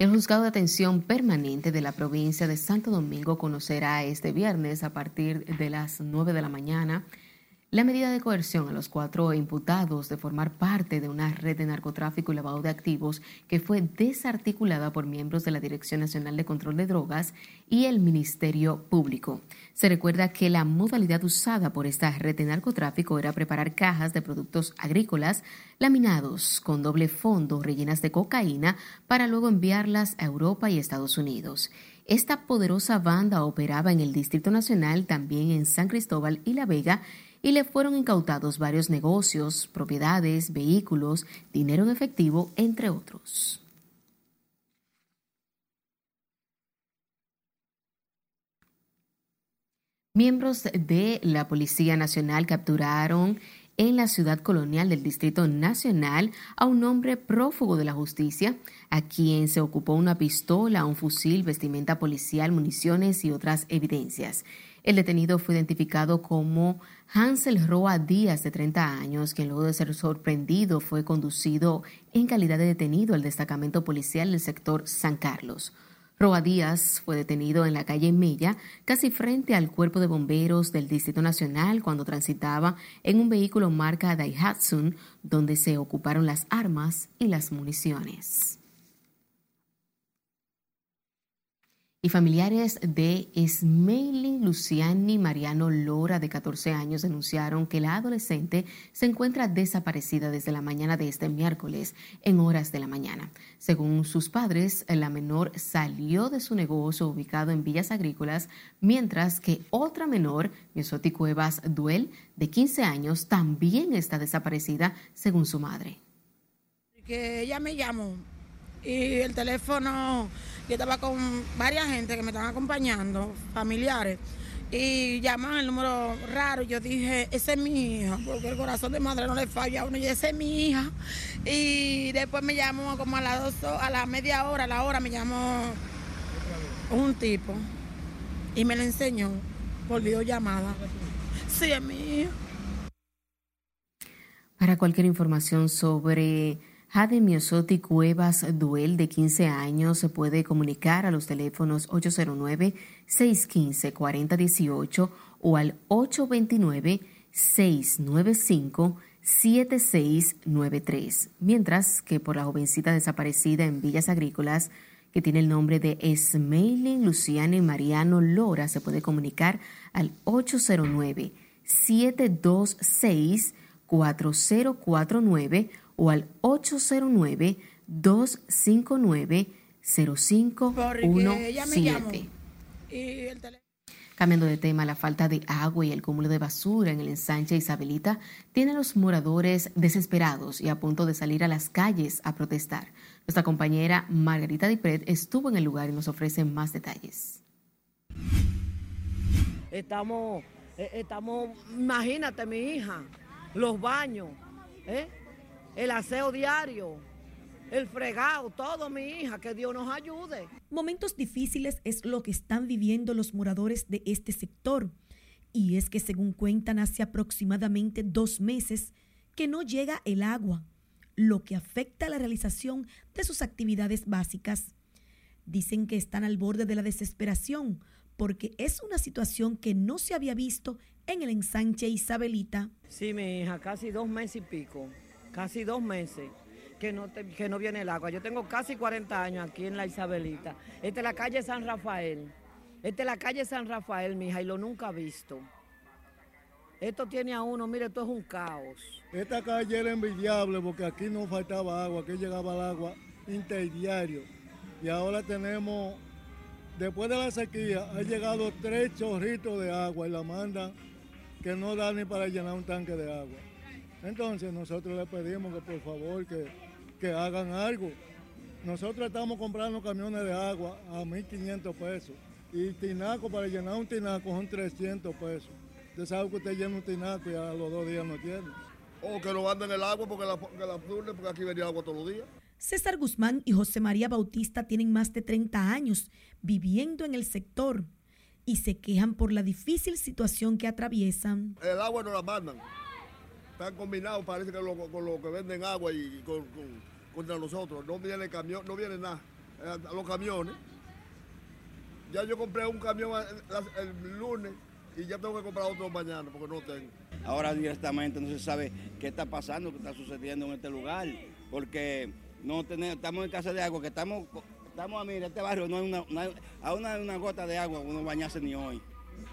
El juzgado de atención permanente de la provincia de Santo Domingo conocerá este viernes a partir de las 9 de la mañana la medida de coerción a los cuatro imputados de formar parte de una red de narcotráfico y lavado de activos que fue desarticulada por miembros de la Dirección Nacional de Control de Drogas y el Ministerio Público. Se recuerda que la modalidad usada por esta red de narcotráfico era preparar cajas de productos agrícolas laminados con doble fondo rellenas de cocaína para luego enviarlas a Europa y Estados Unidos. Esta poderosa banda operaba en el Distrito Nacional, también en San Cristóbal y La Vega, y le fueron incautados varios negocios, propiedades, vehículos, dinero en efectivo, entre otros. Miembros de la Policía Nacional capturaron en la ciudad colonial del Distrito Nacional a un hombre prófugo de la justicia, a quien se ocupó una pistola, un fusil, vestimenta policial, municiones y otras evidencias. El detenido fue identificado como Hansel Roa Díaz, de 30 años, quien luego de ser sorprendido fue conducido en calidad de detenido al destacamento policial del sector San Carlos. Roa Díaz fue detenido en la calle Mella, casi frente al cuerpo de bomberos del Distrito Nacional, cuando transitaba en un vehículo marca Daihatsu, donde se ocuparon las armas y las municiones. Y familiares de Smelling Luciani Mariano Lora, de 14 años, denunciaron que la adolescente se encuentra desaparecida desde la mañana de este miércoles, en horas de la mañana. Según sus padres, la menor salió de su negocio ubicado en Villas Agrícolas, mientras que otra menor, Miosoti Cuevas Duel, de 15 años, también está desaparecida, según su madre. Que ella me llamó y el teléfono, yo estaba con varias gente que me estaban acompañando, familiares, y llaman el número raro. Yo dije, esa es mi hija, porque el corazón de madre no le falla a uno, y esa es mi hija. Y después me llamó como a las dos, a la media hora, a la hora me llamó un tipo y me la enseñó por videollamada. Sí, es mi hija. Para cualquier información sobre Jade Miosotti Cuevas Duel, de 15 años, se puede comunicar a los teléfonos 809-615-4018 o al 695-7693. Mientras que por la jovencita desaparecida en Villas Agrícolas, que tiene el nombre de Esmeilin Luciana y Mariano Lora, se puede comunicar al 809-726-4049 o al 809-259-0517. Cambiando de tema, la falta de agua y el cúmulo de basura en el ensanche Isabelita tiene a los moradores desesperados y a punto de salir a las calles a protestar. Nuestra compañera Margarita Dipret estuvo en el lugar y nos ofrece más detalles. Estamos, eh, estamos, imagínate mi hija, los baños, ¿eh? El aseo diario, el fregado, todo mi hija, que Dios nos ayude. Momentos difíciles es lo que están viviendo los moradores de este sector. Y es que según cuentan hace aproximadamente dos meses que no llega el agua, lo que afecta la realización de sus actividades básicas. Dicen que están al borde de la desesperación porque es una situación que no se había visto en el ensanche Isabelita. Sí, mi hija, casi dos meses y pico, casi dos meses que no, que no viene el agua. Yo tengo casi 40 años aquí en la Isabelita. Esta es la calle San Rafael. Esta es la calle San Rafael, mi hija, y lo nunca he visto. Esto tiene a uno, mire, esto es un caos. Esta calle era envidiable porque aquí no faltaba agua, aquí llegaba el agua interdiario. Y ahora tenemos, después de la sequía, ha llegado tres chorritos de agua y la mandan que no da ni para llenar un tanque de agua. Entonces nosotros le pedimos que por favor que, que hagan algo. Nosotros estamos comprando camiones de agua a 1.500 pesos y tinaco para llenar un tinaco son 300 pesos. Usted sabe que usted llena un tinaco y a los dos días no tiene. O que no anden el agua porque la, que la porque aquí venía agua todos los días. César Guzmán y José María Bautista tienen más de 30 años viviendo en el sector y se quejan por la difícil situación que atraviesan. El agua no la mandan. Están combinados, parece que con lo que venden agua y con, contra nosotros. No viene camión, no viene nada. Eh, los camiones. Ya yo compré un camión el, el lunes y ya tengo que comprar otro mañana porque no tengo. Ahora directamente no se sabe qué está pasando, qué está sucediendo en este lugar, porque no tenemos, estamos en casa de agua, que estamos, estamos a mirar, este barrio no hay una, una, una gota de agua, uno bañarse ni hoy.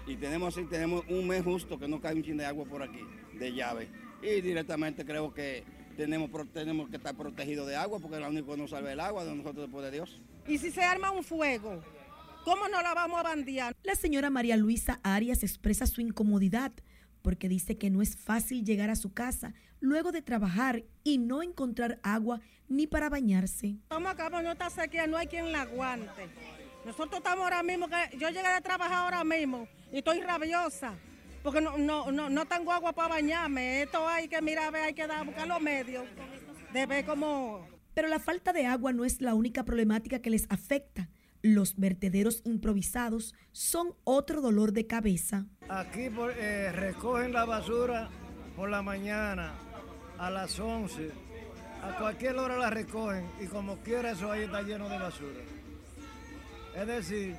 Y tenemos así, tenemos un mes justo que no cae un chin de agua por aquí, de llave. Y directamente creo que tenemos, tenemos que estar protegidos de agua, porque es lo único que nos salva el agua de nosotros después de Dios. ¿Y si se arma un fuego? ¿Cómo no la vamos a bandear? La señora María Luisa Arias expresa su incomodidad porque dice que no es fácil llegar a su casa luego de trabajar y no encontrar agua ni para bañarse. Vamos acá, no está sequía, no hay quien la aguante. Nosotros estamos ahora mismo, que yo llegué a trabajar ahora mismo y estoy rabiosa porque no, no, no, no tengo agua para bañarme. Esto hay que mirar, hay que dar, buscar los medios de ver cómo... Pero la falta de agua no es la única problemática que les afecta. Los vertederos improvisados son otro dolor de cabeza. Aquí eh, recogen la basura por la mañana a las 11. A cualquier hora la recogen y como quiera eso ahí está lleno de basura. Es decir,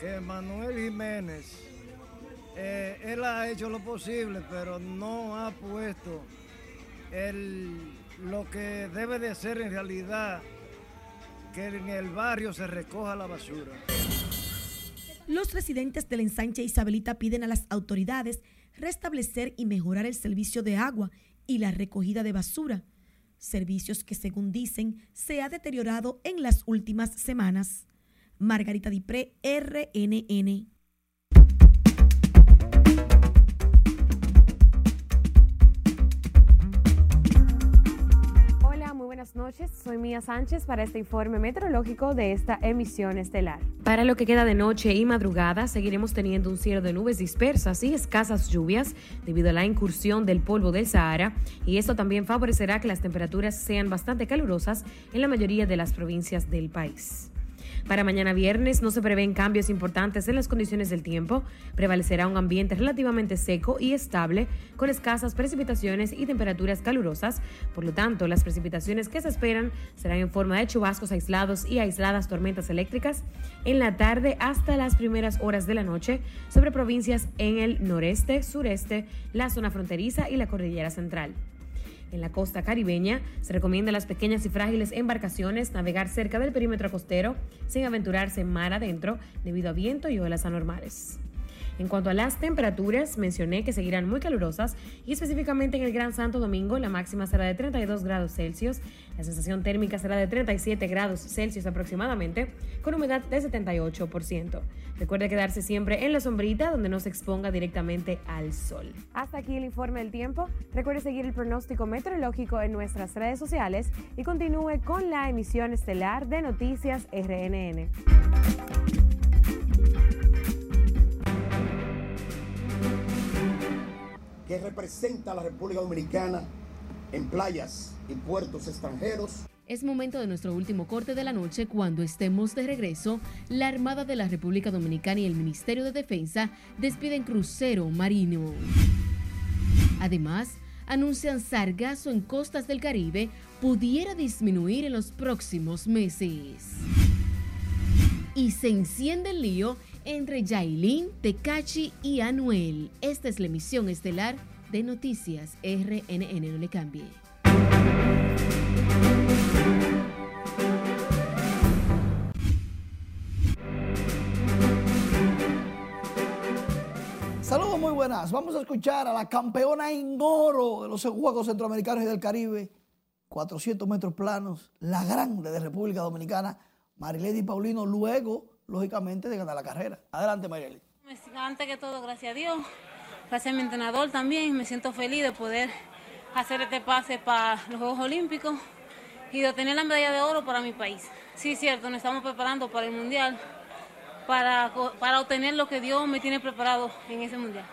que Manuel Jiménez, eh, él ha hecho lo posible, pero no ha puesto el, lo que debe de ser en realidad que en el barrio se recoja la basura. Los residentes del ensanche Isabelita piden a las autoridades restablecer y mejorar el servicio de agua y la recogida de basura, servicios que según dicen se ha deteriorado en las últimas semanas. Margarita Dipré, RNN. Buenas noches. Soy Mía Sánchez para este informe meteorológico de esta emisión estelar. Para lo que queda de noche y madrugada, seguiremos teniendo un cielo de nubes dispersas y escasas lluvias debido a la incursión del polvo del Sahara, y esto también favorecerá que las temperaturas sean bastante calurosas en la mayoría de las provincias del país. Para mañana viernes no se prevén cambios importantes en las condiciones del tiempo. Prevalecerá un ambiente relativamente seco y estable, con escasas precipitaciones y temperaturas calurosas. Por lo tanto, las precipitaciones que se esperan serán en forma de chubascos aislados y aisladas tormentas eléctricas en la tarde hasta las primeras horas de la noche sobre provincias en el noreste, sureste, la zona fronteriza y la cordillera central. En la costa caribeña se recomienda a las pequeñas y frágiles embarcaciones navegar cerca del perímetro costero sin aventurarse mar adentro debido a viento y olas anormales. En cuanto a las temperaturas, mencioné que seguirán muy calurosas y específicamente en el Gran Santo Domingo la máxima será de 32 grados Celsius, la sensación térmica será de 37 grados Celsius aproximadamente, con humedad de 78%. Recuerde quedarse siempre en la sombrita donde no se exponga directamente al sol. Hasta aquí el informe del tiempo. Recuerde seguir el pronóstico meteorológico en nuestras redes sociales y continúe con la emisión estelar de Noticias RNN. Que representa a la República Dominicana en playas y puertos extranjeros. Es momento de nuestro último corte de la noche. Cuando estemos de regreso, la Armada de la República Dominicana y el Ministerio de Defensa despiden crucero marino. Además, anuncian sargazo en costas del Caribe pudiera disminuir en los próximos meses. Y se enciende el lío entre Yailin, Tecachi y Anuel. Esta es la emisión estelar de Noticias RNN. No le cambie. Saludos muy buenas. Vamos a escuchar a la campeona en oro de los Juegos Centroamericanos y del Caribe, 400 metros planos, la grande de República Dominicana, Marilady Paulino, luego, lógicamente, de ganar la carrera. Adelante, Marilady. Antes que todo, gracias a Dios, gracias a mi entrenador también, me siento feliz de poder hacer este pase para los Juegos Olímpicos y de obtener la medalla de oro para mi país. Sí, cierto, nos estamos preparando para el Mundial, para, para obtener lo que Dios me tiene preparado en ese Mundial.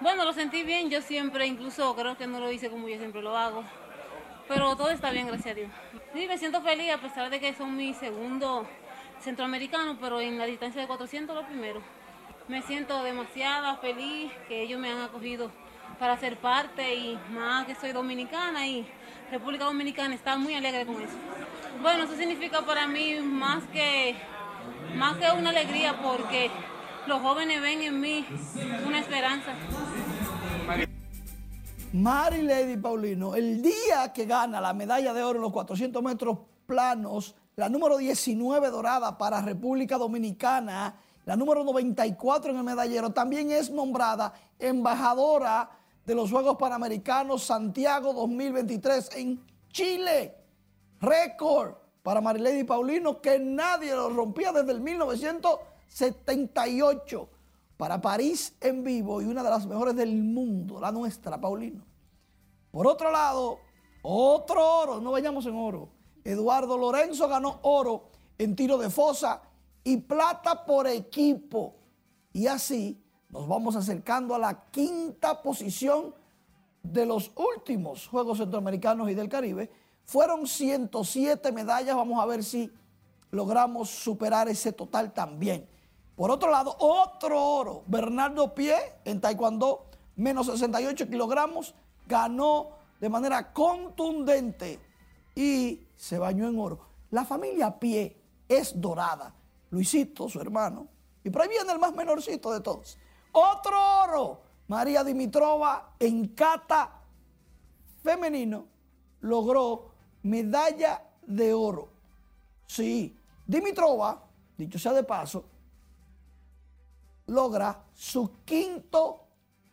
Bueno, lo sentí bien, yo siempre, incluso creo que no lo hice como yo siempre lo hago, pero todo está bien, gracias a Dios. Sí, me siento feliz a pesar de que son mi segundo centroamericano, pero en la distancia de 400 lo primero. Me siento demasiado feliz que ellos me han acogido para ser parte y más que soy dominicana y República Dominicana está muy alegre con eso. Bueno, eso significa para mí más que, más que una alegría porque los jóvenes ven en mí una esperanza. Mary Lady Paulino, el día que gana la medalla de oro en los 400 metros planos, la número 19 dorada para República Dominicana, la número 94 en el medallero, también es nombrada embajadora de los Juegos Panamericanos Santiago 2023 en Chile. Récord para Marilady Paulino que nadie lo rompía desde el 1978 para París en vivo y una de las mejores del mundo, la nuestra, Paulino. Por otro lado, otro oro, no vayamos en oro. Eduardo Lorenzo ganó oro en tiro de fosa y plata por equipo. Y así nos vamos acercando a la quinta posición de los últimos Juegos Centroamericanos y del Caribe. Fueron 107 medallas, vamos a ver si logramos superar ese total también. Por otro lado, otro oro, Bernardo Pie en Taekwondo, menos 68 kilogramos, ganó de manera contundente y se bañó en oro. La familia Pie es dorada. Luisito, su hermano, y por ahí viene el más menorcito de todos. Otro oro, María Dimitrova en kata femenino logró medalla de oro. Sí, Dimitrova, dicho sea de paso, logra su quinto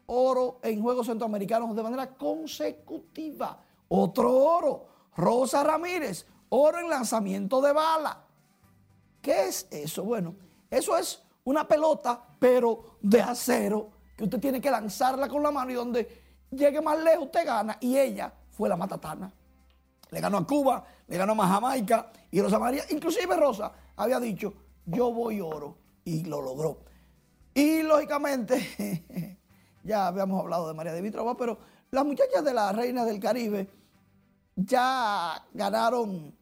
oro en Juegos Centroamericanos de manera consecutiva. Otro oro, Rosa Ramírez, oro en lanzamiento de bala. ¿Qué es eso? Bueno, eso es una pelota, pero de acero, que usted tiene que lanzarla con la mano y donde llegue más lejos usted gana. Y ella fue la matatana. Le ganó a Cuba, le ganó a Jamaica y Rosa María. Inclusive Rosa había dicho, yo voy oro. Y lo logró. Y lógicamente, ya habíamos hablado de María de Vitrova, pero las muchachas de la Reina del Caribe ya ganaron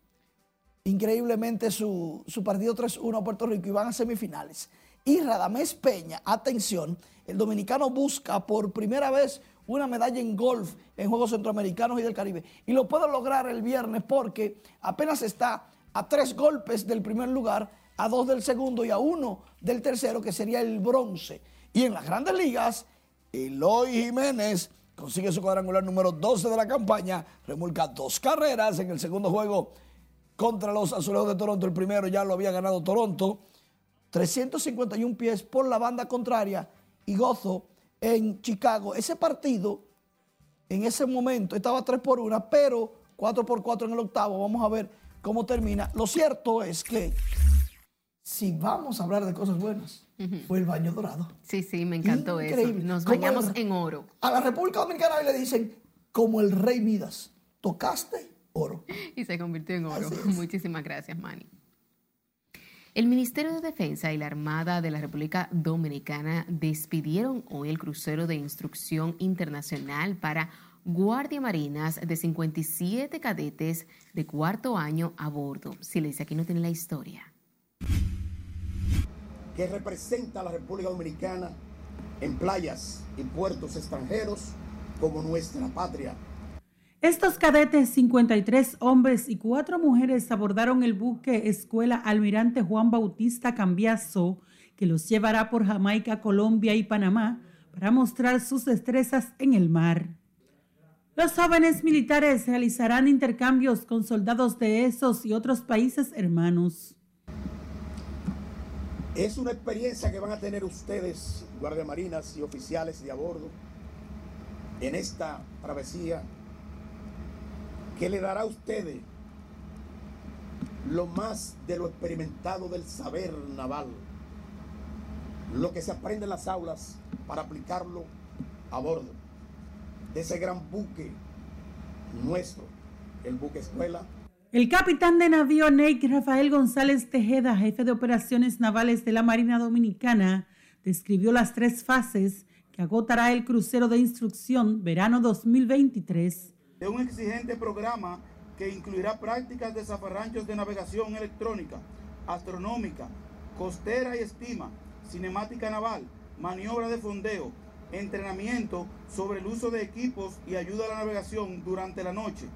increíblemente su, su partido 3-1 a Puerto Rico y van a semifinales. Y Radamés Peña, atención, el dominicano busca por primera vez una medalla en golf en Juegos Centroamericanos y del Caribe. Y lo puede lograr el viernes porque apenas está a tres golpes del primer lugar, a dos del segundo y a uno del tercero, que sería el bronce. Y en las grandes ligas, Eloy Jiménez consigue su cuadrangular número 12 de la campaña, remolca dos carreras en el segundo juego contra los Azulejos de Toronto. El primero ya lo había ganado Toronto. 351 pies por la banda contraria y gozo en Chicago. Ese partido en ese momento estaba 3 por 1, pero 4 por 4 en el octavo. Vamos a ver cómo termina. Lo cierto es que si vamos a hablar de cosas buenas, fue el baño dorado. Sí, sí, me encantó eso. Nos bañamos en oro. A la República Dominicana le dicen, como el rey Midas, tocaste oro. Y se convirtió en oro. Muchísimas gracias, Manny. El Ministerio de Defensa y la Armada de la República Dominicana despidieron hoy el crucero de instrucción internacional para Guardia Marinas de 57 cadetes de cuarto año a bordo. Si le dice aquí no tiene la historia. Que representa a la República Dominicana en playas y puertos extranjeros como nuestra patria estos cadetes, 53 hombres y 4 mujeres, abordaron el buque Escuela Almirante Juan Bautista Cambiazo, que los llevará por Jamaica, Colombia y Panamá para mostrar sus destrezas en el mar. Los jóvenes militares realizarán intercambios con soldados de esos y otros países hermanos. Es una experiencia que van a tener ustedes, guardiamarinas y oficiales de a bordo, en esta travesía que le dará a ustedes lo más de lo experimentado del saber naval, lo que se aprende en las aulas para aplicarlo a bordo de ese gran buque nuestro, el buque escuela. El capitán de navío Nate Rafael González Tejeda, jefe de operaciones navales de la Marina Dominicana, describió las tres fases que agotará el crucero de instrucción verano 2023 de un exigente programa que incluirá prácticas de zafarranchos de navegación electrónica, astronómica, costera y estima, cinemática naval, maniobra de fondeo, entrenamiento sobre el uso de equipos y ayuda a la navegación durante la noche,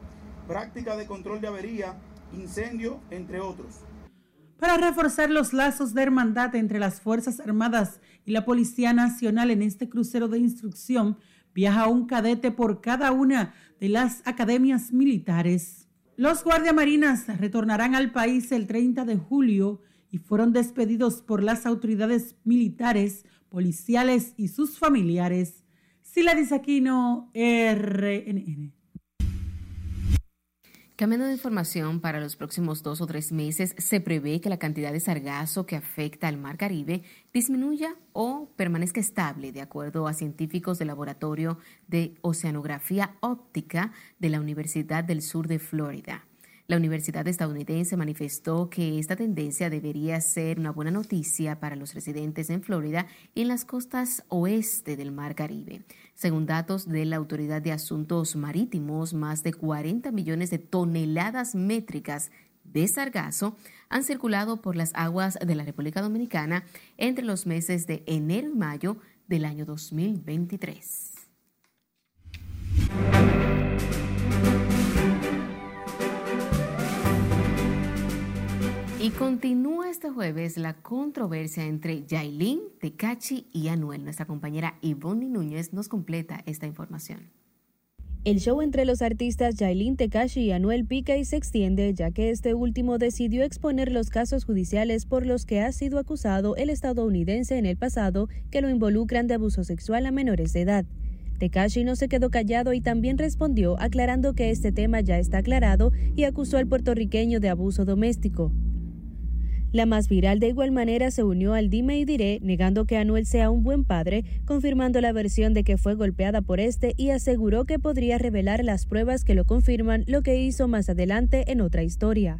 práctica de control de avería, incendio, entre otros. Para reforzar los lazos de hermandad entre las Fuerzas Armadas y la Policía Nacional en este crucero de instrucción, viaja un cadete por cada una de las academias militares. Los guardiamarinas retornarán al país el 30 de julio y fueron despedidos por las autoridades militares, policiales y sus familiares. Sila Disaquino, RNN. Cambiando de información, para los próximos dos o tres meses se prevé que la cantidad de sargazo que afecta al Mar Caribe disminuya o permanezca estable, de acuerdo a científicos del Laboratorio de Oceanografía Óptica de la Universidad del Sur de Florida. La universidad estadounidense manifestó que esta tendencia debería ser una buena noticia para los residentes en Florida y en las costas oeste del Mar Caribe. Según datos de la Autoridad de Asuntos Marítimos, más de 40 millones de toneladas métricas de sargazo han circulado por las aguas de la República Dominicana entre los meses de enero y mayo del año 2023. Y continúa este jueves la controversia entre Yailin, Tecachi y Anuel. Nuestra compañera Ivonne Núñez nos completa esta información. El show entre los artistas Yailin Tekashi y Anuel pica y se extiende, ya que este último decidió exponer los casos judiciales por los que ha sido acusado el estadounidense en el pasado que lo involucran de abuso sexual a menores de edad. Tekashi no se quedó callado y también respondió aclarando que este tema ya está aclarado y acusó al puertorriqueño de abuso doméstico. La más viral de igual manera se unió al dime y diré, negando que Anuel sea un buen padre, confirmando la versión de que fue golpeada por este y aseguró que podría revelar las pruebas que lo confirman, lo que hizo más adelante en otra historia.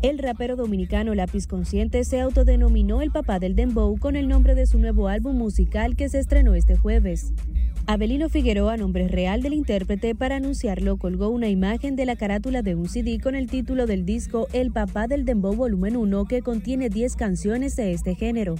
El rapero dominicano Lápiz Consciente se autodenominó el papá del dembow con el nombre de su nuevo álbum musical que se estrenó este jueves. Abelino Figueroa, nombre real del intérprete, para anunciarlo colgó una imagen de la carátula de un CD con el título del disco El Papá del Dembow Volumen 1 que contiene 10 canciones de este género.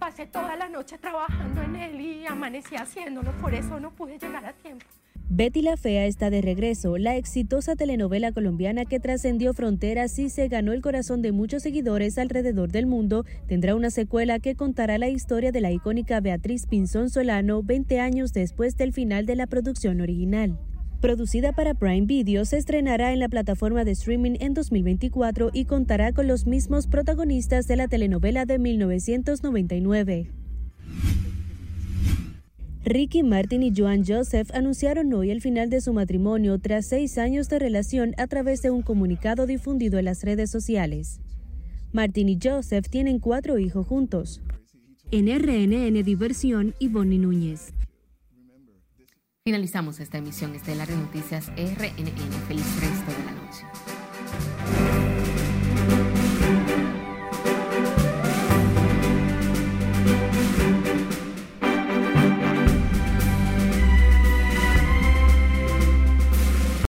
Pasé toda la noche trabajando en él y amanecí haciéndolo, por eso no pude llegar a tiempo. Betty la Fea está de regreso, la exitosa telenovela colombiana que trascendió fronteras y se ganó el corazón de muchos seguidores alrededor del mundo, tendrá una secuela que contará la historia de la icónica Beatriz Pinzón Solano 20 años después del final de la producción original. Producida para Prime Video, se estrenará en la plataforma de streaming en 2024 y contará con los mismos protagonistas de la telenovela de 1999. Ricky Martin y Joan Joseph anunciaron hoy el final de su matrimonio tras seis años de relación a través de un comunicado difundido en las redes sociales. Martin y Joseph tienen cuatro hijos juntos. En RNN Diversión, Bonnie Núñez. Finalizamos esta emisión estelar de Noticias RNN. Feliz resto de la.